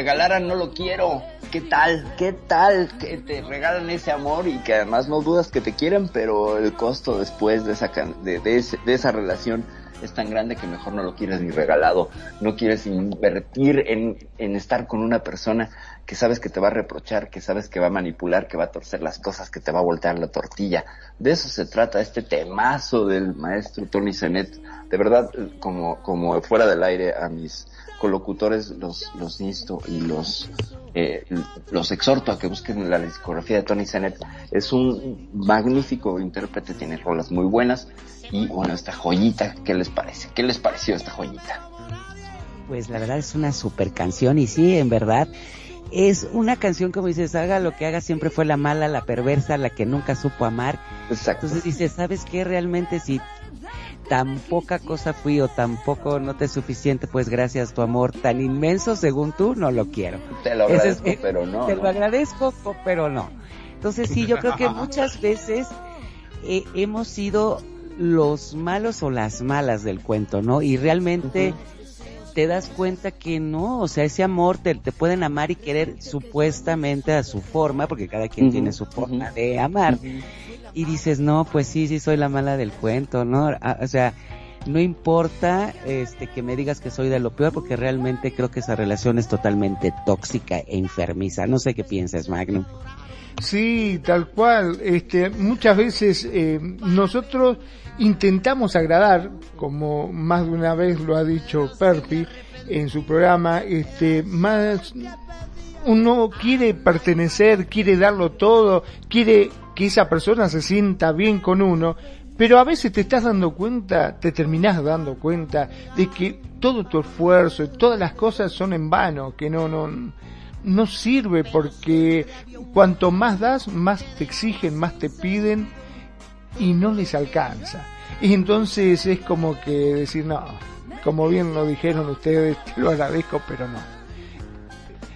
Regalaran, no lo quiero. ¿Qué tal? ¿Qué tal que te regalan ese amor y que además no dudas que te quieren, pero el costo después de esa, de, de ese- de esa relación es tan grande que mejor no lo quieres ni regalado. No quieres invertir en, en estar con una persona que sabes que te va a reprochar, que sabes que va a manipular, que va a torcer las cosas, que te va a voltear la tortilla. De eso se trata este temazo del maestro Tony Zenet. De verdad, como, como fuera del aire a mis colocutores los, los insto y los, eh, los exhorto a que busquen la discografía de Tony Zenet. Es un magnífico intérprete, tiene rolas muy buenas y bueno, esta joyita, ¿qué les parece? ¿Qué les pareció esta joyita? Pues la verdad es una super canción y sí, en verdad es una canción como dices, haga lo que haga, siempre fue la mala, la perversa, la que nunca supo amar. Exacto. Entonces dices, ¿sabes qué? Realmente si tan poca cosa fui o tampoco no te es suficiente, pues gracias tu amor tan inmenso según tú, no lo quiero. Te lo es- agradezco, eh, pero no. Te ¿no? lo agradezco, co- pero no. Entonces sí, yo creo que muchas veces eh, hemos sido los malos o las malas del cuento, ¿no? Y realmente te das cuenta que no, o sea, ese amor te, te pueden amar y querer supuestamente a su forma, porque cada quien tiene su forma de amar. Y dices, no, pues sí, sí soy la mala del cuento, ¿no? O sea, no importa este que me digas que soy de lo peor, porque realmente creo que esa relación es totalmente tóxica e enfermiza. No sé qué piensas, Magnum. Sí, tal cual. Este, muchas veces eh, nosotros intentamos agradar, como más de una vez lo ha dicho Perpi en su programa, este, más uno quiere pertenecer, quiere darlo todo, quiere que esa persona se sienta bien con uno, pero a veces te estás dando cuenta, te terminás dando cuenta de que todo tu esfuerzo, todas las cosas son en vano, que no, no, no sirve porque cuanto más das, más te exigen, más te piden y no les alcanza. Y entonces es como que decir, no, como bien lo dijeron ustedes, te lo agradezco, pero no.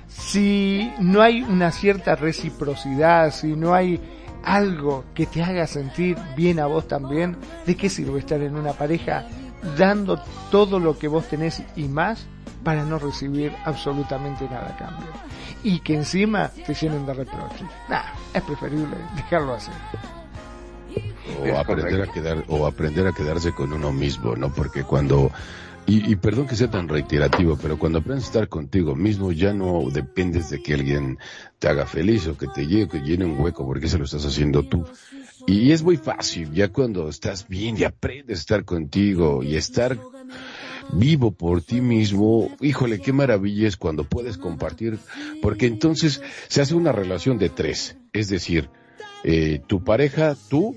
Si no hay una cierta reciprocidad, si no hay algo que te haga sentir bien a vos también, ¿de qué sirve estar en una pareja dando todo lo que vos tenés y más para no recibir absolutamente nada a cambio? Y que encima te llenen de reproches. Nah, es preferible dejarlo así. o aprender a quedar o aprender a quedarse con uno mismo no porque cuando y, y perdón que sea tan reiterativo pero cuando aprendes a estar contigo mismo ya no dependes de que alguien te haga feliz o que te llene, que llene un hueco porque se lo estás haciendo tú. Y es muy fácil ya cuando estás bien y aprendes a estar contigo y estar vivo por ti mismo, híjole, qué maravilla es cuando puedes compartir, porque entonces se hace una relación de tres, es decir, eh, tu pareja, tú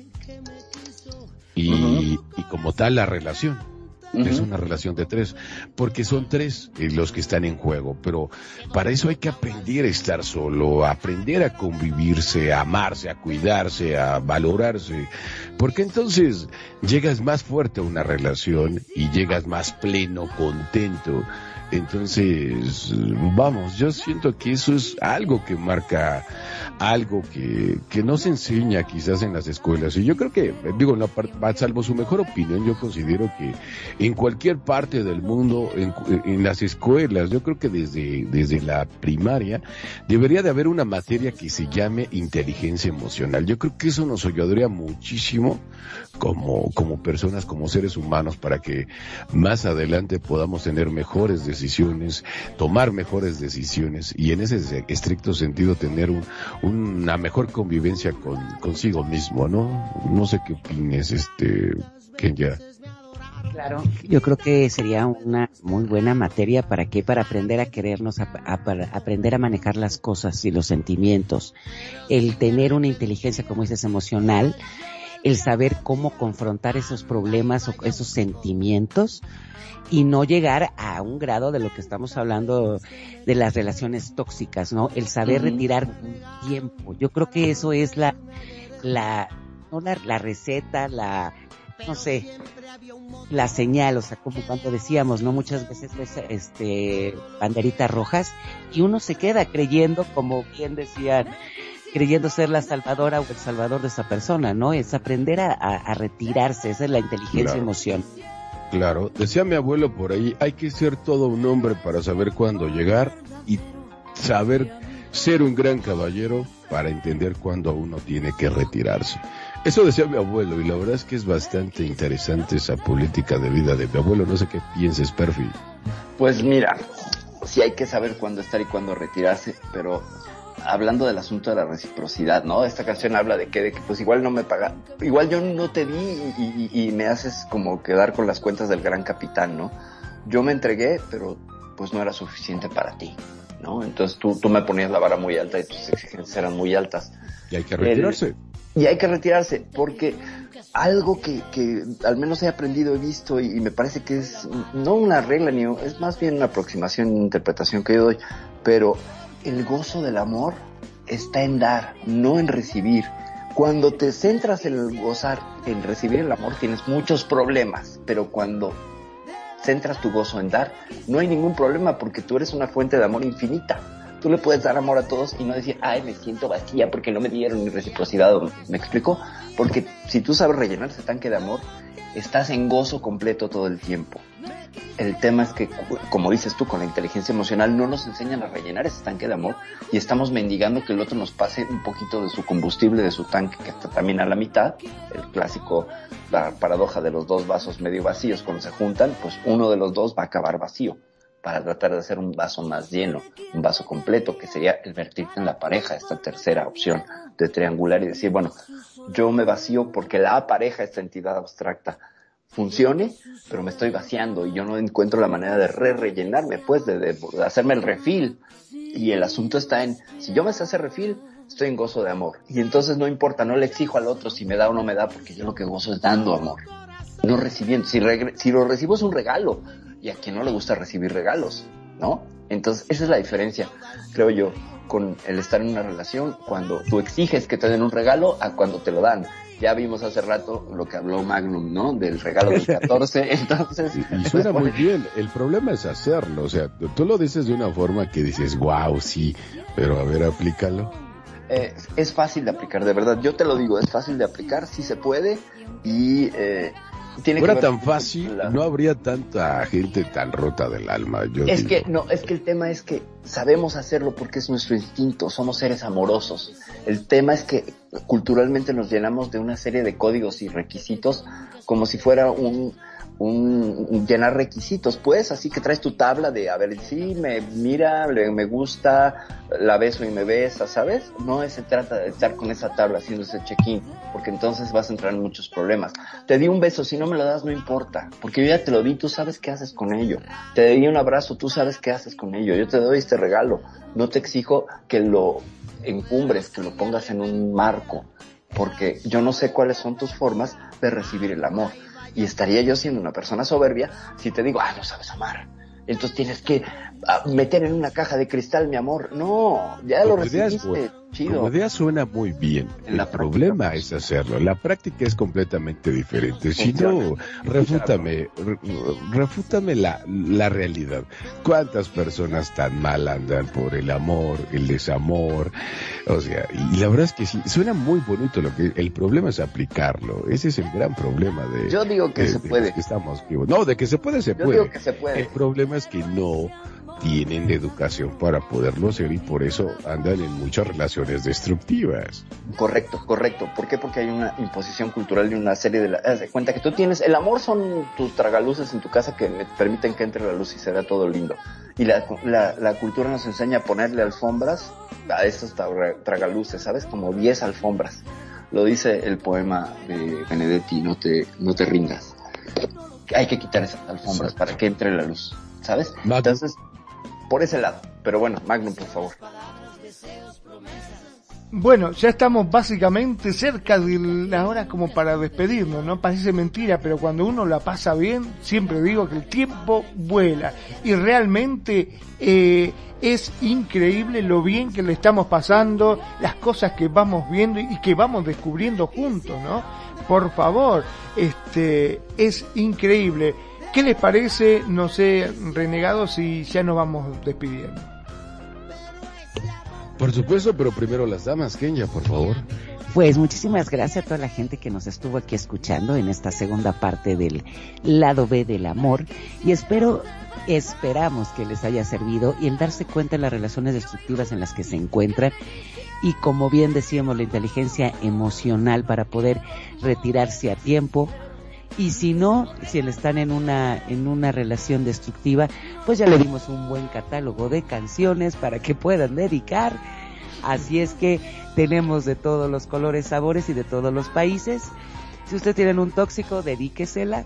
y, y como tal la relación. Es una relación de tres, porque son tres eh, los que están en juego, pero para eso hay que aprender a estar solo, aprender a convivirse, a amarse, a cuidarse, a valorarse, porque entonces llegas más fuerte a una relación y llegas más pleno, contento. Entonces, vamos, yo siento que eso es algo que marca algo que, que no se enseña quizás en las escuelas. Y yo creo que, digo, no, salvo su mejor opinión, yo considero que en cualquier parte del mundo, en, en las escuelas, yo creo que desde, desde la primaria, debería de haber una materia que se llame inteligencia emocional. Yo creo que eso nos ayudaría muchísimo como, como personas, como seres humanos, para que más adelante podamos tener mejores decisiones, tomar mejores decisiones y en ese estricto sentido tener un, una mejor convivencia con, consigo mismo, ¿no? No sé qué opines, este, Kenya. Claro, yo creo que sería una muy buena materia para qué, para aprender a querernos, a, aprender a manejar las cosas y los sentimientos, el tener una inteligencia, como dices, emocional, el saber cómo confrontar esos problemas o esos sentimientos y no llegar a un grado de lo que estamos hablando de las relaciones tóxicas, ¿no? El saber Ujú. retirar un tiempo. Yo creo que eso es la, la, no la, la receta, la, no sé, la señal, o sea, como cuando decíamos, ¿no? Muchas veces ves, este, banderitas rojas y uno se queda creyendo, como bien decían, creyendo ser la salvadora o el salvador de esa persona, ¿no? Es aprender a, a- a retirarse, esa es la inteligencia Claro. emoción. Claro, decía mi abuelo por ahí, hay que ser todo un hombre para saber cuándo llegar y saber ser un gran caballero para entender cuándo uno tiene que retirarse. Eso decía mi abuelo y la verdad es que es bastante interesante esa política de vida de mi abuelo. No sé qué pienses, Perfi. Pues mira, sí hay que saber cuándo estar y cuándo retirarse, pero hablando del asunto de la reciprocidad, ¿no? Esta canción habla de que, de que pues igual no me paga, igual yo no te di y, y- y me haces como quedar con las cuentas del gran capitán, ¿no? Yo me entregué, pero pues no era suficiente para ti, ¿no? Entonces tú, tú me ponías la vara muy alta y tus exigencias eran muy altas. Y hay que retirarse. Y hay que retirarse, porque algo que, que al menos he aprendido, he visto, y, y me parece que es no una regla, ni es más bien una aproximación, una interpretación que yo doy, pero el gozo del amor está en dar, no en recibir. Cuando te centras en gozar, en recibir el amor, tienes muchos problemas, pero cuando centras tu gozo en dar, no hay ningún problema porque tú eres una fuente de amor infinita. Tú le puedes dar amor a todos y no decir, ay, me siento vacía porque no me dieron mi reciprocidad. o- ¿Me explico? Porque si tú sabes rellenar ese tanque de amor, estás en gozo completo todo el tiempo. El tema es que, como dices tú, con la inteligencia emocional no nos enseñan a rellenar ese tanque de amor y estamos mendigando que el otro nos pase un poquito de su combustible, de su tanque, que está también a la mitad. El clásico, la paradoja de los dos vasos medio vacíos, cuando se juntan, pues uno de los dos va a acabar vacío para tratar de hacer un vaso más lleno, un vaso completo, que sería el vertirte en la pareja, esta tercera opción de triangular y decir, bueno, yo me vacío porque la pareja, esta entidad abstracta, funcione, pero me estoy vaciando y yo no encuentro la manera de re rellenarme, pues, de, hacerme el refil. Y el asunto está en, si yo me sé hacer refil, estoy en gozo de amor. Y entonces no importa, no le exijo al otro si me da o no me da, porque yo lo que gozo es dando amor, no recibiendo. Si, si lo recibo es un regalo, y a quien no le gusta recibir regalos, ¿no? Entonces, esa es la diferencia, creo yo, con el estar en una relación cuando tú exiges que te den un regalo a cuando te lo dan. Ya vimos hace rato lo que habló Magnum, ¿no? Del regalo del 14, entonces... Y suena muy bien. El problema es hacerlo. O sea, tú lo dices de una forma que dices, wow, sí, pero a ver, aplícalo. eh, es fácil de aplicar, de verdad. Yo te lo digo, es fácil de aplicar, sí se puede y eh, tiene fuera que tan fácil, la- no habría tanta gente tan rota del alma. Yo Es digo. que, no, es que el tema es que sabemos hacerlo porque es nuestro instinto, somos seres amorosos. El tema es que culturalmente nos llenamos de una serie de códigos y requisitos como si fuera un, un, llenar requisitos, pues, así que traes tu tabla de, a ver, sí, me mira, le- me gusta, la beso y me besa, ¿sabes? No se trata de estar con esa tabla haciendo ese check-in, porque entonces vas a entrar en muchos problemas. Te di un beso, si no me lo das no importa, porque yo ya te lo di, tú sabes qué haces con ello. Te di un abrazo, tú sabes qué haces con ello. Yo te doy este regalo, no te exijo que lo encumbres, que lo pongas en un marco, porque yo no sé cuáles son tus formas de recibir el amor. Y estaría yo siendo una persona soberbia si te digo, ah, no sabes amar. Entonces tienes que ah, meter en una caja de cristal mi amor. No, ya lo Como idea es recibiste. Chido. Como idea suena muy bien. En El la problema pues. es hacerlo. La práctica es completamente diferente. Si no, refútame, re- refútame la, la realidad. ¿Cuántas personas tan mal andan por el amor, el desamor? O sea, y la verdad es que sí, suena muy bonito lo que, el problema es aplicarlo. Ese es el gran problema de, Yo digo que de- se de puede. que estamos vivos. No, de que se puede, se Yo puede. digo que se puede. El problema es que no tienen educación para poderlo hacer y por eso andan en muchas relaciones destructivas. Correcto, correcto. ¿Por qué? Porque hay una imposición cultural y una serie de... La, haz de cuenta que tú tienes... El amor son tus tragaluces en tu casa que permiten que entre la luz y se vea todo lindo. Y la, la, la cultura nos enseña a ponerle alfombras a esos tra- tragaluces, ¿sabes? Como 10 alfombras. Lo dice el poema de Benedetti, no te, no te rindas. Hay que quitar esas alfombras para que entre la luz, ¿sabes? Entonces, por ese lado. Pero bueno, Magnum, por favor. Bueno, ya estamos básicamente cerca de la hora como para despedirnos, ¿no? Parece mentira, pero cuando uno la pasa bien, siempre digo que el tiempo vuela. Y realmente eh, es increíble lo bien que le estamos pasando, las cosas que vamos viendo y que vamos descubriendo juntos, ¿no? Por favor, este, es increíble. ¿Qué les parece, no sé, renegados, si ya nos vamos despidiendo? Por supuesto, pero primero las damas, Kenya, por favor. Pues muchísimas gracias a toda la gente que nos estuvo aquí escuchando en esta segunda parte del lado B del amor y espero, esperamos que les haya servido y el darse cuenta de las relaciones destructivas en las que se encuentran y como bien decíamos la inteligencia emocional para poder retirarse a tiempo y si no, si están en una en una relación destructiva, pues ya le dimos un buen catálogo de canciones para que puedan dedicar. Así es que tenemos de todos los colores, sabores y de todos los países. Si ustedes tienen un tóxico, dedíquesela.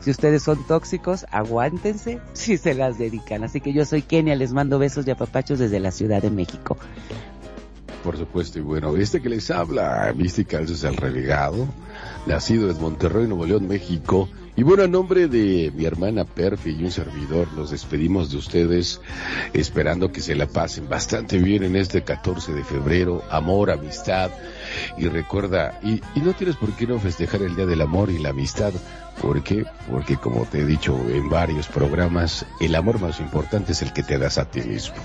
Si ustedes son tóxicos, aguántense si se las dedican. Así que yo soy Kenia, les mando besos y apapachos desde la Ciudad de México. Por supuesto, y bueno, este que les habla, Mística es el relegado, nacido en Monterrey, Nuevo León, México. Y bueno, a nombre de mi hermana Perfi y un servidor, nos despedimos de ustedes, esperando que se la pasen bastante bien en este 14 de febrero. Amor, amistad. Y recuerda, y, y no tienes por qué no festejar el Día del Amor y la Amistad. ¿Por qué? Porque como te he dicho en varios programas, el amor más importante es el que te das a ti mismo.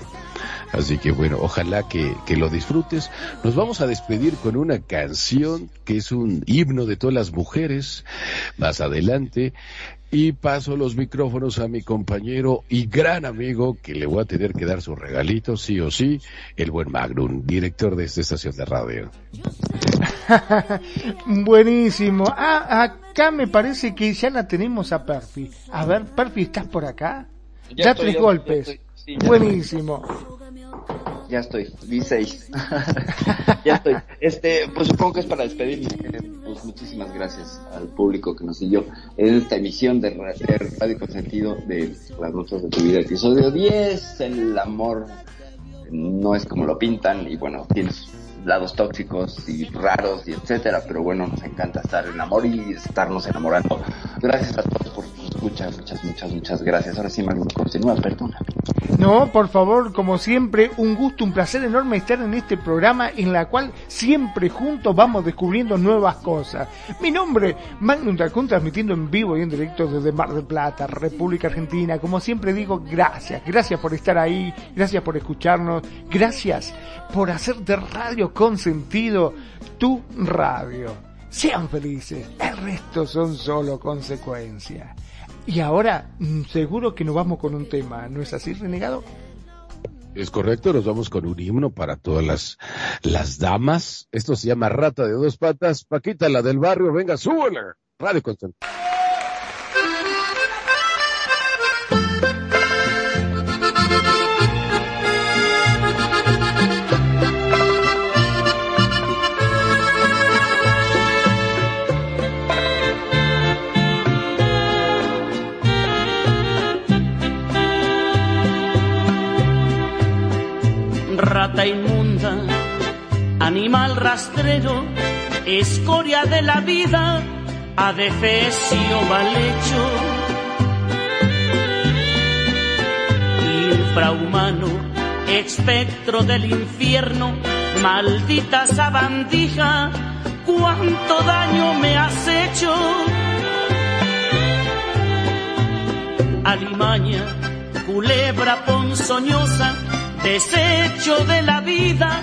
Así que bueno, ojalá que, que lo disfrutes. Nos vamos a despedir con una canción que es un himno de todas las mujeres. Más adelante. Y paso los micrófonos a mi compañero y gran amigo que le voy a tener que dar su regalito, sí o sí, el buen Magnum, director de esta estación de radio. Buenísimo. Ah, acá me parece que ya la tenemos a Perfi. A ver, Perfi, ¿estás por acá? Ya, estoy, tres ya- golpes. ya estoy, sí, ya Buenísimo. Ya estoy, di seis. ya estoy. Este, pues supongo que es para despedirme. Pues muchísimas gracias al público que nos siguió en esta emisión de Ra- de Radio Consentido de Las Notas de tu Vida, episodio 10. El amor no es como lo pintan y bueno, tiene sus lados tóxicos y raros y etcétera, pero bueno, nos encanta estar en amor y estarnos enamorando. Gracias a todos por sus Muchas, muchas, muchas, muchas gracias. Ahora sí, Magnum, continúa, perdona. No, por favor, como siempre, un gusto, un placer enorme estar en este programa en la cual siempre juntos vamos descubriendo nuevas cosas. Mi nombre, Magnum Dracón, transmitiendo en vivo y en directo desde Mar del Plata, República Argentina. Como siempre digo, gracias, gracias por estar ahí, gracias por escucharnos, gracias por hacer de Radio con sentido tu radio. Sean felices, el resto son solo consecuencias. Y ahora, mm, seguro que nos vamos con un tema, ¿no es así, renegado? Es correcto, nos vamos con un himno para todas las, las damas. Esto se llama Rata de dos patas. Paquita, la del barrio, venga, súbele. Radio Consentido. Rastrero, escoria de la vida, adefesio mal hecho. Infrahumano, espectro del infierno, maldita sabandija, cuánto daño me has hecho. Alimaña, culebra ponzoñosa, desecho de la vida,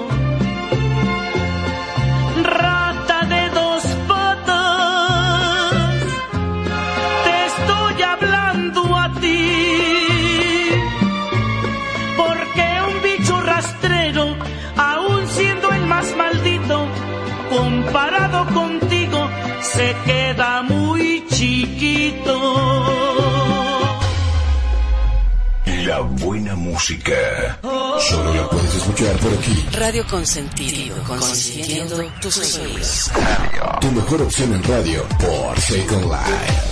Buena música. Solo la puedes escuchar por aquí. Radio Consentido, consintiendo tus sueños. Tu mejor opción en radio por Second Life.